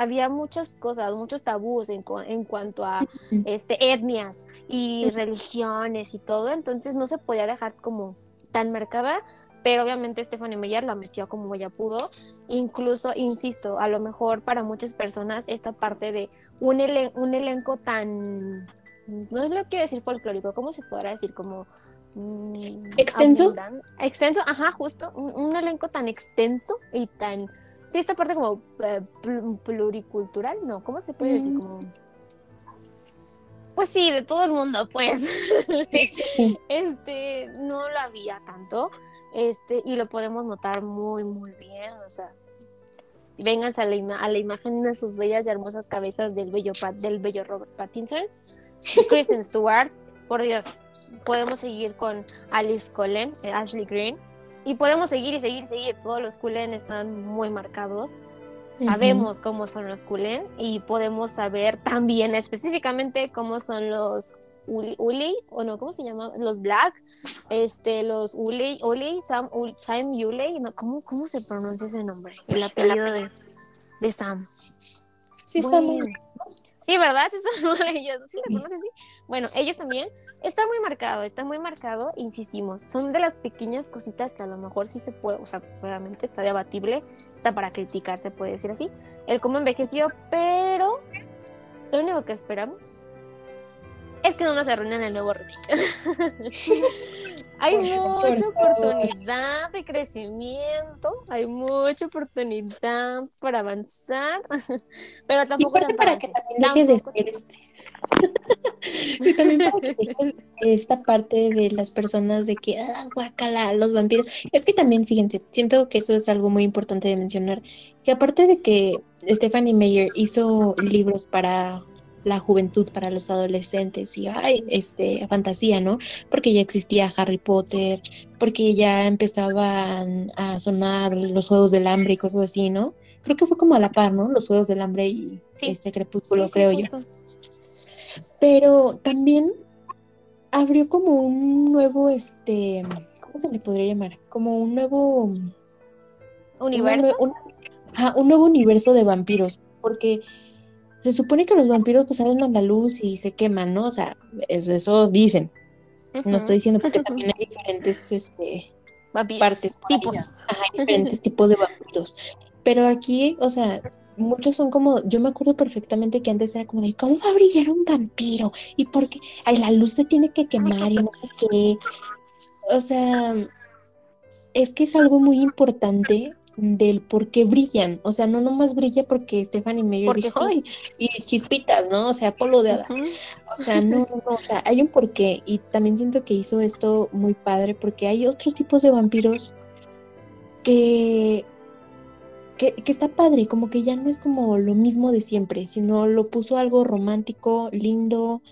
había muchas cosas, muchos tabús en, cu- en cuanto a este, etnias y religiones y todo, entonces no se podía dejar como tan marcada, pero obviamente Stephanie Meyer la metió como ella pudo, incluso, insisto, a lo mejor para muchas personas esta parte de un, elen- un elenco tan, no lo quiero decir folclórico, ¿cómo se podrá decir? Como... mm, ¿Extenso? Extenso, ajá, justo, un, un elenco tan extenso y tan... Sí, esta parte como eh, pl- pluricultural, no, ¿cómo se puede decir? Mm. Como... Pues sí, de todo el mundo, pues. Sí, sí, sí. [LAUGHS] este, no lo había tanto, este, y lo podemos notar muy, muy bien, o sea, vénganse a la, ima- a la imagen de sus bellas y hermosas cabezas del bello, Pat- del bello Robert Pattinson, [LAUGHS] Kristen Stewart, por Dios, podemos seguir con Alice Cullen, eh, Ashley Green, y podemos seguir y seguir, seguir, todos los Cullen están muy marcados, sabemos cómo son los Cullen y podemos saber también específicamente cómo son los Uli, Uli, o no, ¿cómo se llama? Los Black, este, los Uli, Uli, Sam, Ul- Sam Uley, no, ¿cómo, ¿cómo se pronuncia ese nombre? El apellido de, de Sam. Sí, Bueno. Sí, ¿verdad? Son [LAUGHS] Uley, yo- ¿sí se pronuncia así? Bueno, ellos también. Está muy marcado, está muy marcado, insistimos. Son de las pequeñas cositas que a lo mejor sí se puede, o sea, obviamente está debatible, está para criticar, se puede decir así. El cómo envejeció, pero lo único que esperamos es que no nos arruinen el nuevo remake. [LAUGHS] hay mucha oportunidad de crecimiento, hay mucha oportunidad para avanzar, [LAUGHS] pero tampoco para que también deje de ser este. y también para que deje esta parte de las personas de que, ah, guacala, los vampiros. Es que también, fíjense, siento que eso es algo muy importante de mencionar, que aparte de que Stephanie Meyer hizo libros para la juventud, para los adolescentes y, ay, este, fantasía, ¿no? Porque ya existía Harry Potter, porque ya empezaban a sonar los Juegos del Hambre y cosas así, ¿no? Creo que fue como a la par, ¿no? Los Juegos del Hambre y Sí. este Crepúsculo, Sí, sí, creo yo. Pero también abrió como un nuevo, este, ¿cómo se le podría llamar? Como un nuevo, Universo. nue- un, ajá, un nuevo universo de vampiros, porque se supone que los vampiros pues salen a la luz y se queman, ¿no? O sea, es- eso dicen. No estoy diciendo porque [LAUGHS] también hay diferentes, este, Vampiros, partes tipos. Ajá, hay [LAUGHS] diferentes tipos de vampiros. Pero aquí, o sea, muchos son como, yo me acuerdo perfectamente que antes era como de, ¿cómo va a brillar un vampiro? ¿Y por qué? Ay, la luz se tiene que quemar y no sé qué. O sea, es que es algo muy importante del por qué brillan. O sea, no nomás brilla porque Stephanie Meyer Porque dijo, ay, y chispitas, ¿no? O sea, polvo de hadas. O sea, no, no, no, o sea, hay un porqué y también siento que hizo esto muy padre porque hay otros tipos de vampiros que que, que está padre, como que ya no es como lo mismo de siempre, sino lo puso algo romántico, lindo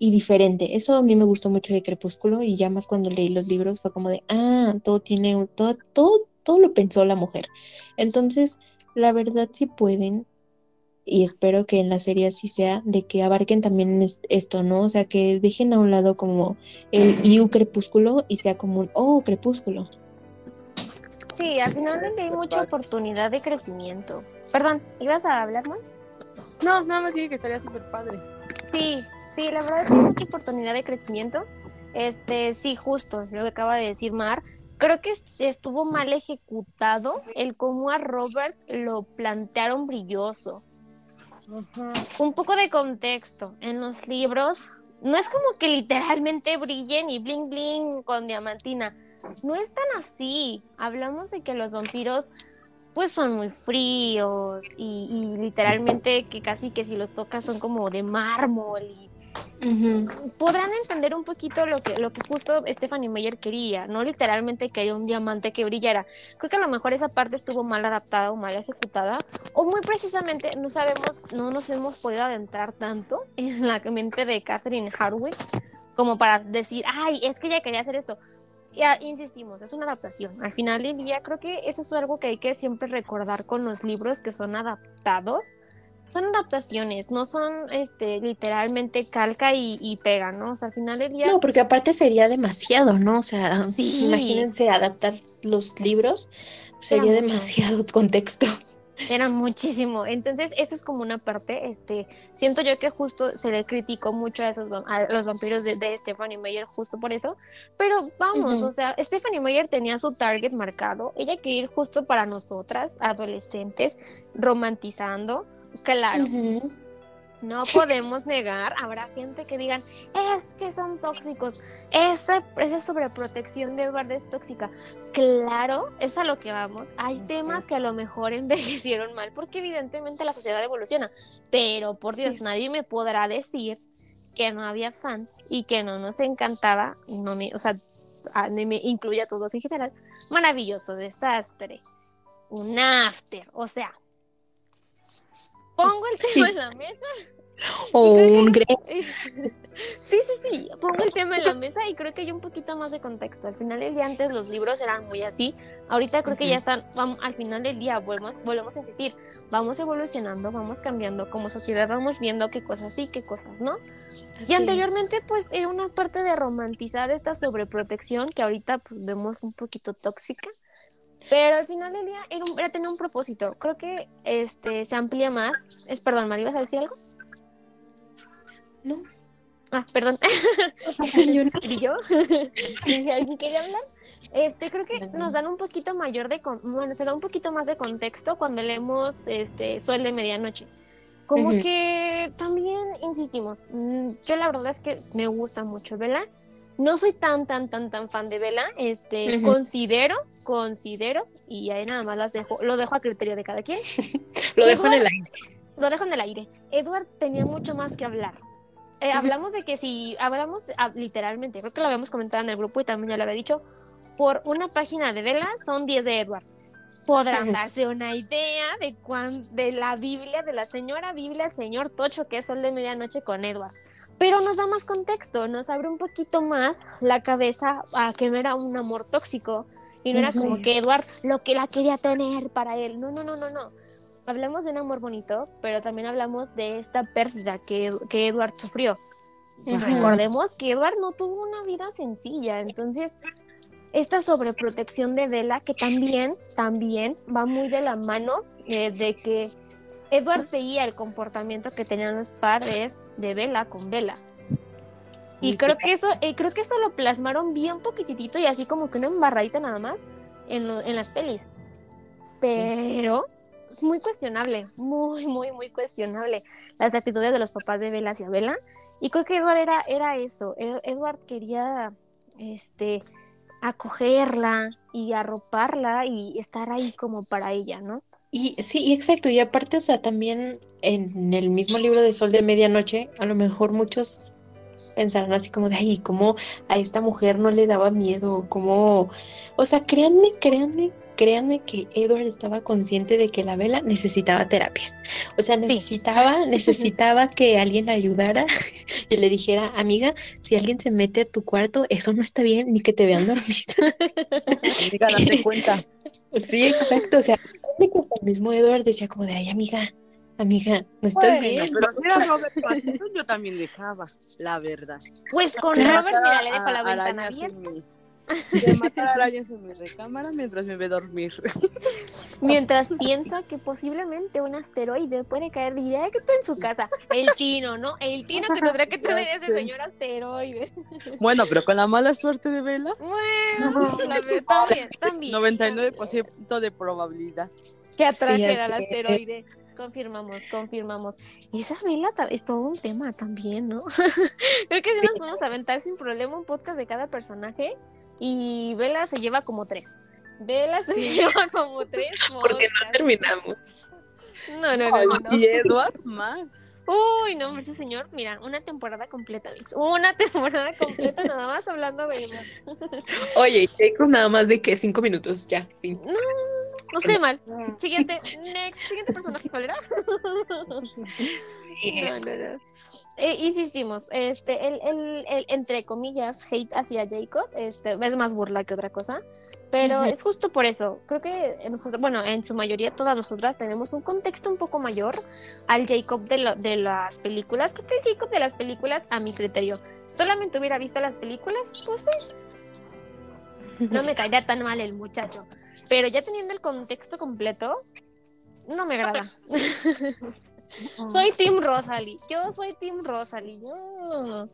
y diferente. Eso a mí me gustó mucho de Crepúsculo y ya más cuando leí los libros fue como de, ah, todo tiene, un- todo, todo, todo lo pensó la mujer. Entonces, la verdad sí pueden y espero que en la serie así sea, de que abarquen también es- esto, ¿no? O sea, que dejen a un lado como el IU Crepúsculo y sea como un, oh, Crepúsculo. Sí, al final hay mucha oportunidad de crecimiento. Perdón, ¿ibas a hablar, Mon? No, nada más dije que estaría súper padre. Sí, sí, la verdad es que hay mucha oportunidad de crecimiento. Este, sí, justo, lo que acaba de decir Mar. Creo que est- estuvo mal ejecutado el cómo a Robert lo plantearon brilloso. Un poco de contexto. En los libros, no es como que literalmente brillen y bling bling con diamantina. No es tan así. Hablamos de que los vampiros pues son muy fríos y, y literalmente que casi que si los tocas son como de mármol y podrán entender un poquito lo que, lo que justo Stephanie Meyer quería, no literalmente quería un diamante que brillara. Creo que a lo mejor esa parte estuvo mal adaptada o mal ejecutada, o muy precisamente no sabemos, no nos hemos podido adentrar tanto [LAUGHS] en la mente de Catherine Hardwick como para decir, ay, es que ella quería hacer esto. Ya insistimos, es una adaptación. Al final del día, creo que eso es algo que hay que siempre recordar con los libros que son adaptados son adaptaciones, no son este literalmente calca y, y pega, ¿no? O sea, al final del día. No, porque aparte sería demasiado, ¿no? O sea, Sí. imagínense adaptar los libros, sería demasiado contexto. Era muchísimo. Entonces, eso es como una parte, este, siento yo que justo se le criticó mucho a esos a los vampiros de, de Stephanie Meyer justo por eso. Pero vamos, o sea, Stephanie Meyer tenía su target marcado. Ella quería ir justo para nosotras, adolescentes, romantizando. Claro, no podemos negar, habrá gente que digan, es que son tóxicos, esa, esa sobreprotección de Edward es tóxica. Claro, es a lo que vamos. Hay temas que a lo mejor [LAUGHS] envejecieron mal, porque evidentemente la sociedad evoluciona, pero por Dios, nadie me podrá decir que no había fans y que no nos encantaba, no me, o sea, me incluye a todos en general, maravilloso desastre, un after, o sea, pongo el tema en la mesa O que- un gre- [LAUGHS] Sí, sí, sí, pongo el tema en la mesa y creo que hay un poquito más de contexto. Al final del día antes los libros eran muy así, ahorita creo que ya están, vamos, al final del día volvemos, volvemos a insistir, vamos evolucionando, vamos cambiando, como sociedad vamos viendo qué cosas sí, qué cosas no. Así Y es. anteriormente pues era una parte de romantizar esta sobreprotección que ahorita pues vemos un poquito tóxica. Pero al final del día era, un- era tener un propósito. Creo que este se amplía más. Es perdón, María, ¿vas a decir algo? No. Ah, perdón. [LAUGHS] [LAUGHS] Señora. ¿Y yo? [LAUGHS] Alguien quiere hablar. Este, creo que nos dan un poquito mayor de, con- bueno, se da un poquito más de contexto cuando leemos este Sol de Medianoche. Como que también insistimos, mm, yo la verdad es que me gusta mucho Vela. No soy tan, tan, tan, tan fan de Vela. Este, considero, considero, y ahí nada más las dejo, lo dejo a criterio de cada quien. [LAUGHS] Lo dejo en el aire. Lo dejo en el aire. Edward tenía mucho más que hablar. Eh. Hablamos de que si hablamos ah, literalmente, creo que lo habíamos comentado en el grupo y también ya lo había dicho, por una página de Vela son 10 de Edward. Podrán darse una idea de cuán, de la Biblia, de la señora Biblia, señor Tocho, que es el de medianoche con Edward. Pero nos da más contexto, nos abre un poquito más la cabeza a que no era un amor tóxico y no era como que Edward lo que la quería tener para él. No, no, no, no, no hablamos de un amor bonito, pero también hablamos de esta pérdida que, que Edward sufrió. Recordemos que Edward no tuvo una vida sencilla, entonces esta sobreprotección de Bella, que también, también va muy de la mano eh, de que Edward veía el comportamiento que tenían los padres de Bella con Bella. Y creo que eso, eh, creo que eso lo plasmaron bien poquitito y así como que una embarradita nada más en, lo- en las pelis. Pero es muy cuestionable, muy, muy, muy cuestionable las actitudes de los papás de Bella hacia Bella. Y creo que Edward era, era eso. Ed- Edward quería este acogerla y arroparla y estar ahí como para ella, ¿no? Y sí, exacto. Y aparte, o sea, también en el mismo libro de Sol de Medianoche, a lo mejor muchos pensarán así como de, ay, cómo a esta mujer no le daba miedo, cómo, o sea, créanme, créanme créanme que Edward estaba consciente de que la vela necesitaba terapia. O sea, necesitaba, [LAUGHS] necesitaba que alguien la ayudara [LAUGHS] y le dijera, amiga, si alguien se mete a tu cuarto, eso no está bien, ni que te vean dormir. Amiga, [LAUGHS] date cuenta. Sí, exacto. O sea, el mismo Edward decía como de, ay, amiga, amiga, no estás Bueno, bien. pero si era Robert [LAUGHS] Pattinson, yo también dejaba, la verdad. Pues con De Robert, mira, le dejo la a- ventana abierta. De matar arañas en mi recámara mientras me ve dormir. [LAUGHS] Mientras piensa que posiblemente un asteroide puede caer directo en su casa. El tino, ¿no? El tino que tendrá que tener ese señor asteroide. Bueno, pero con la mala suerte de Vela, Bueno, la verdad, también, también. 99% de probabilidad. Que atrajera al es. asteroide. Confirmamos, confirmamos. Y esa vela es todo un tema también, ¿no? [LAUGHS] Creo que sí nos podemos aventar sin problema un podcast de cada personaje. Y Vela se lleva como tres. Vela se [LAUGHS] lleva como tres. [LAUGHS] Porque no terminamos. No, no, no, no, no. Y Edward más. Uy, no, hombre, ese señor, mira, una temporada completa, Mix. Una [LAUGHS] temporada completa nada más hablando de Emma. Oye, Jacob nada más de que cinco minutos, ya, fin. No estoy mal. Siguiente, next, siguiente personaje, ¿cuál era? Sí, No, es- no, no. Eh, insistimos, este, el, el, el, entre comillas, hate hacia Jacob, este, es más burla que otra cosa, pero es justo por eso. Creo que nosotros, bueno, en su mayoría todas nosotras tenemos un contexto un poco mayor al Jacob de, lo- de las películas. Creo que el Jacob de las películas, a mi criterio, solamente hubiera visto las películas, pues sí, no me caería tan mal el muchacho. Pero ya teniendo el contexto completo, no me agrada. Soy Team Rosalie. Yo soy Team Rosalie. Yo...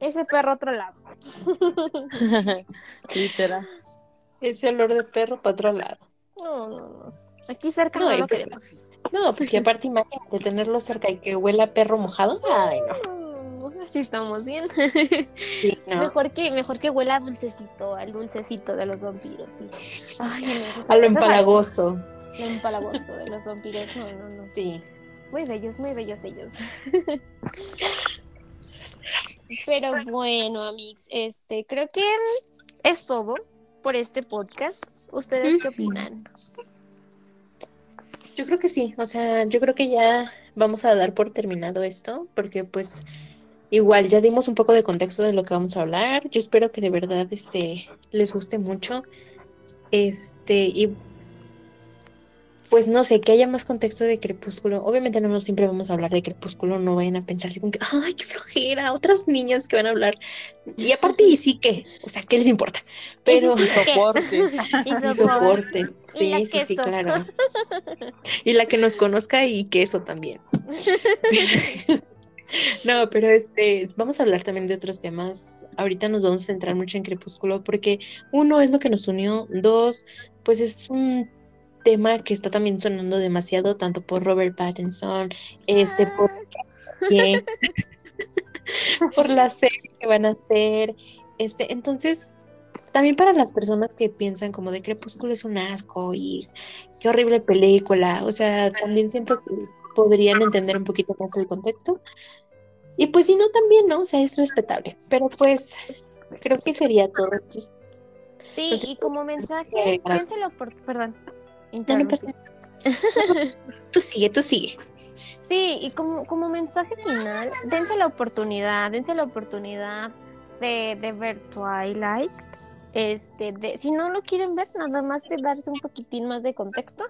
Ese perro otro lado. [LAUGHS] Literal. ese olor de perro para otro lado. No, no, no. Aquí cerca No, no, lo pues- queremos. No, pues y aparte imagínate tenerlo cerca y que huela perro mojado. Ay, no. Mm, Así estamos bien. Sí, no. Mejor que, mejor que huela a dulcecito, al dulcecito de los vampiros, sí. Ay, no, A lo empalagoso. Lo empalagoso de los vampiros. No, no, no. Sí. Muy bellos, muy bellos ellos. [LAUGHS] Pero bueno, amigos, este, creo que es todo por este podcast. ¿Ustedes qué opinan? Yo creo que sí, o sea, yo creo que ya vamos a dar por terminado esto, porque pues igual ya dimos un poco de contexto de lo que vamos a hablar. Yo espero que de verdad este les guste mucho. Este, y pues no sé, que haya más contexto de Crepúsculo. Obviamente no siempre vamos a hablar de Crepúsculo, no vayan a pensar así como que, ay, qué flojera, otras niñas que van a hablar. Y aparte, y sí que, o sea, ¿qué les importa? Pero. [LAUGHS] Soporte. Y soporte. soporte. Y la Sí, sí, sí, claro. Y la que nos conozca y queso también. [LAUGHS] No, pero este, vamos a hablar también de otros temas. Ahorita nos vamos a centrar mucho en Crepúsculo porque uno es lo que nos unió, dos, pues es un tema que está también sonando demasiado, tanto por Robert Pattinson, este, por, bien, [LAUGHS] por la serie que van a hacer, este, entonces, también para las personas que piensan como de Crepúsculo es un asco y qué horrible película, o sea, también siento que podrían entender un poquito más el contexto. Y pues si no, también, ¿no? O sea, es respetable. Pero pues creo que sería todo aquí. Sí, Pues, y como mensaje, eh, piénselo por... Perdón. No, no pasa nada. [LAUGHS] Tú sigue, tú sigue. Sí, y como, como mensaje final, dense la oportunidad, dense la oportunidad de, de ver Twilight. Este, de, si no lo quieren ver, nada más de darse un poquitín más de contexto.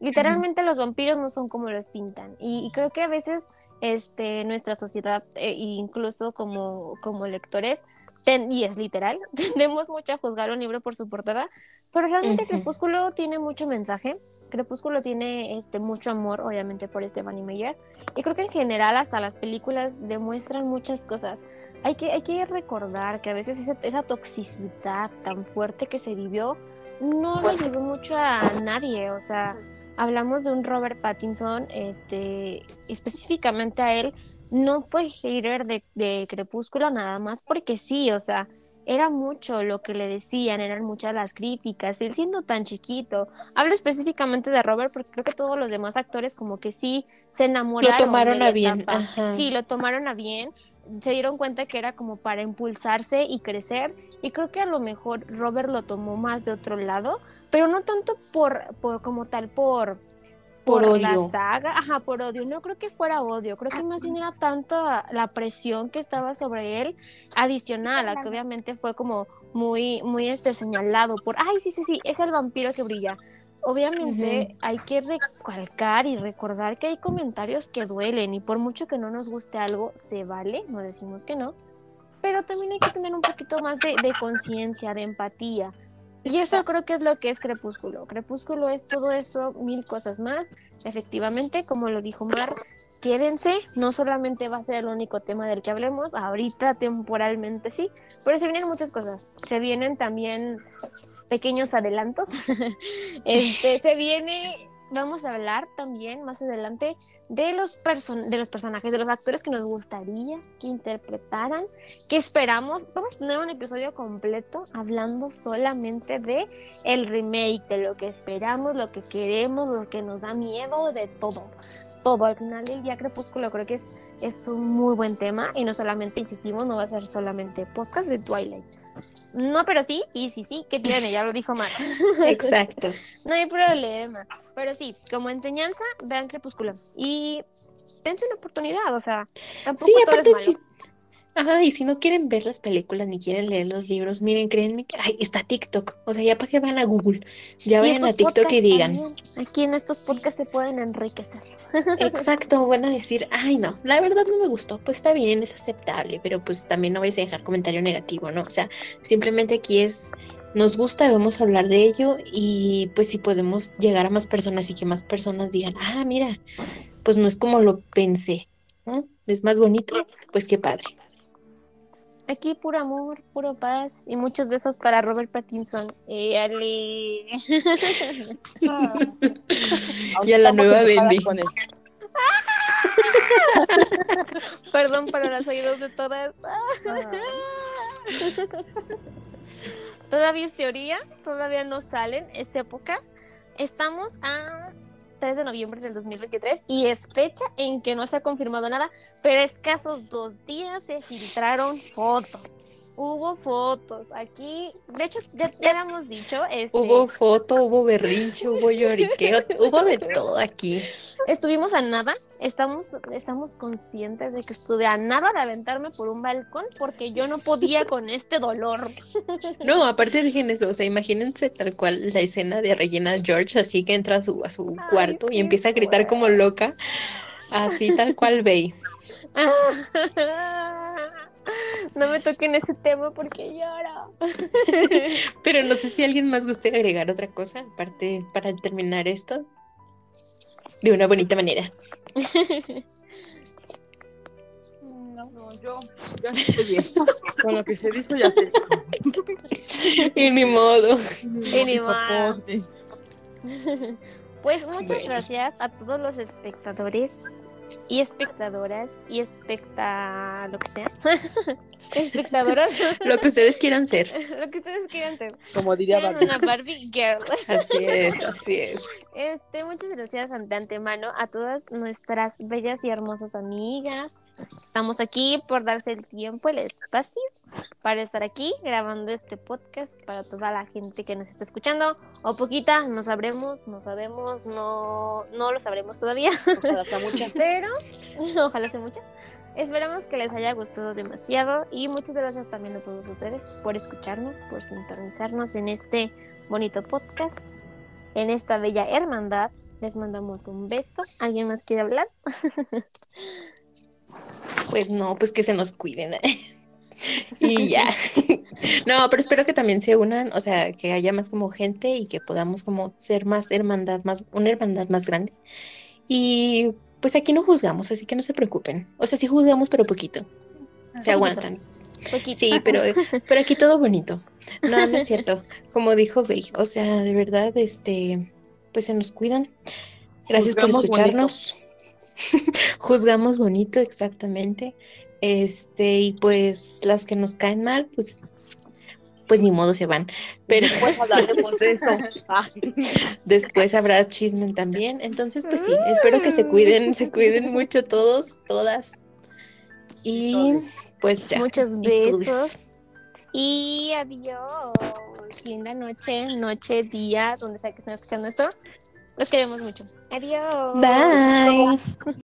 Literalmente los vampiros no son como los pintan. Y, y creo que a veces este, nuestra sociedad, e incluso como, como lectores, ten- y es literal, [LAUGHS] tendemos mucho a juzgar un libro por su portada, pero realmente. Crepúsculo tiene mucho mensaje. Crepúsculo tiene este mucho amor, obviamente, por Stephanie Meyer. Y creo que en general hasta las películas demuestran muchas cosas. Hay que, hay que recordar que a veces esa, esa toxicidad tan fuerte que se vivió no le ayudó mucho a nadie. O sea, hablamos de un Robert Pattinson, este, específicamente a él, no fue hater de, de Crepúsculo nada más porque sí, o sea, era mucho lo que le decían, eran muchas las críticas, él siendo tan chiquito. Hablo específicamente de Robert porque creo que todos los demás actores como que sí se enamoraron. tomaron de la a bien, ajá. Sí, lo tomaron a bien. se dieron cuenta que era como para impulsarse y crecer y creo que a lo mejor Robert lo tomó más de otro lado, pero no tanto por, por como tal por Por la odio. saga, ajá, por odio. No creo que fuera odio, creo que más bien era tanta la presión que estaba sobre él, adicional a que obviamente fue como muy, muy este señalado por, ay, sí, sí, sí, es el vampiro que brilla. Obviamente hay que recalcar y recordar que hay comentarios que duelen y por mucho que no nos guste algo, se vale, no decimos que no, pero también hay que tener un poquito más de, de conciencia, de empatía. Y eso creo que es lo que es Crepúsculo. Crepúsculo es todo eso, mil cosas más. Efectivamente, como lo dijo Mar, quédense, no solamente va a ser el único tema del que hablemos, ahorita temporalmente sí, pero se vienen muchas cosas. Se vienen también pequeños adelantos. [LAUGHS] este, se viene, vamos a hablar también más adelante de los, person de los personajes, de los actores que nos gustaría que interpretaran, que esperamos. Vamos a tener un episodio completo hablando solamente de el remake, de lo que esperamos, lo que queremos, lo que nos da miedo, de todo. Todo, al final del día Crepúsculo creo que es, es un muy buen tema y no solamente, insistimos, no va a ser solamente podcast de Twilight. No, pero sí, y sí, sí, ¿qué tiene? Ya lo dijo Mar. [LAUGHS] [LAUGHS] Exacto. No hay problema. Pero sí, como enseñanza, vean Crepúsculo. Y dense una oportunidad, o sea, tampoco Sí, todo es aparte malo. si, ajá, y si no quieren ver las películas ni quieren leer los libros, miren, créanme que ay, está TikTok. O sea, ya para que van a Google, ya vayan a TikTok y digan. también. Aquí en estos podcasts se pueden enriquecer. Exacto, [LAUGHS] van a decir, ay no, la verdad no me gustó, pues está bien, es aceptable, pero pues también no vais a dejar comentario negativo, ¿no? O sea, simplemente aquí es, nos gusta, debemos hablar de ello y pues si podemos llegar a más personas y que más personas digan, ah, mira, pues no es como lo pensé, ¿no? Es más bonito, pues qué padre. Aquí puro amor, puro paz y muchos besos para Robert Pattinson. Eh, ale. [LAUGHS] Y a la nueva Bendy. con él. [LAUGHS] Perdón para los oídos de todas. [LAUGHS] Todavía es teoría, todavía no salen, es época. Estamos a 3 de noviembre del 2023 y es fecha en que no se ha confirmado nada, pero escasos dos días se filtraron fotos. Hubo fotos aquí, de hecho ya, ya lo hemos dicho, este, Hubo foto, hubo berrinche, [LAUGHS] hubo lloriqueo, hubo de todo aquí. estuvimos a nada, estamos, estamos conscientes de que estuve a nada de aventarme por un balcón porque yo no podía con este dolor. [LAUGHS] No, aparte dejen eso, o sea, imagínense tal cual la escena de Regina George, así que entra a su, a su Ay, cuarto y empieza a gritar como loca, así tal cual ve. [LAUGHS] No me toquen ese tema porque lloro. [LAUGHS] Pero no sé si alguien más guste agregar otra cosa, aparte para terminar esto de una bonita manera. No, yo ya estoy bien. Con lo que se dijo ya dijo. Y ni modo. Y ni modo. Pues muchas Bueno. gracias a todos los espectadores y espectadoras y especta lo que sea. [LAUGHS] Espectadoras, [LAUGHS] Lo que ustedes quieran ser. [LAUGHS] lo que ustedes quieran ser. Como diría Barbie. una Barbie girl. Así es, así es. Este, muchas gracias de antemano a todas nuestras bellas y hermosas amigas. Estamos aquí por darse el tiempo, el espacio para estar aquí grabando este podcast para toda la gente que nos está escuchando. O poquita, no sabremos, no sabemos, no, no lo sabremos todavía, Ojalá sea mucha. pero [LAUGHS] ojalá sea mucho. Esperamos que les haya gustado demasiado y muchas gracias también a todos ustedes por escucarnos, por sintonizarnos en este bonito podcast, en esta bella hermandad. Les mandamos un beso. ¿Alguien más quiere hablar? [LAUGHS] Pues no, pues que se nos cuiden. [LAUGHS] Y ya. No, pero espero que también se unan, o sea, que haya más como gente y que podamos como ser más hermandad, más, una hermandad más grande. Y pues aquí no juzgamos, así que no se preocupen. O sea, sí juzgamos, pero poquito. Se Poquito. aguantan. Poquito. Sí, pero, [LAUGHS] pero aquí todo bonito. No, no es cierto. Como dijo Bey, o sea, de verdad, este, pues se nos cuidan. Gracias por escucharnos. [LAUGHS] Juzgamos bonito, exactamente. Este, y pues las que nos caen mal, pues, pues ni modo se van. Pero Después hablaremos de eso. Ah, [LAUGHS] después habrá chismen también. Entonces, pues sí, espero que se cuiden, se cuiden mucho todos, todas. Y pues ya. Muchos Y besos. Y adiós. Linda noche, noche, día, donde sea que estén escuchando esto. Los queremos mucho. Adiós. Bye.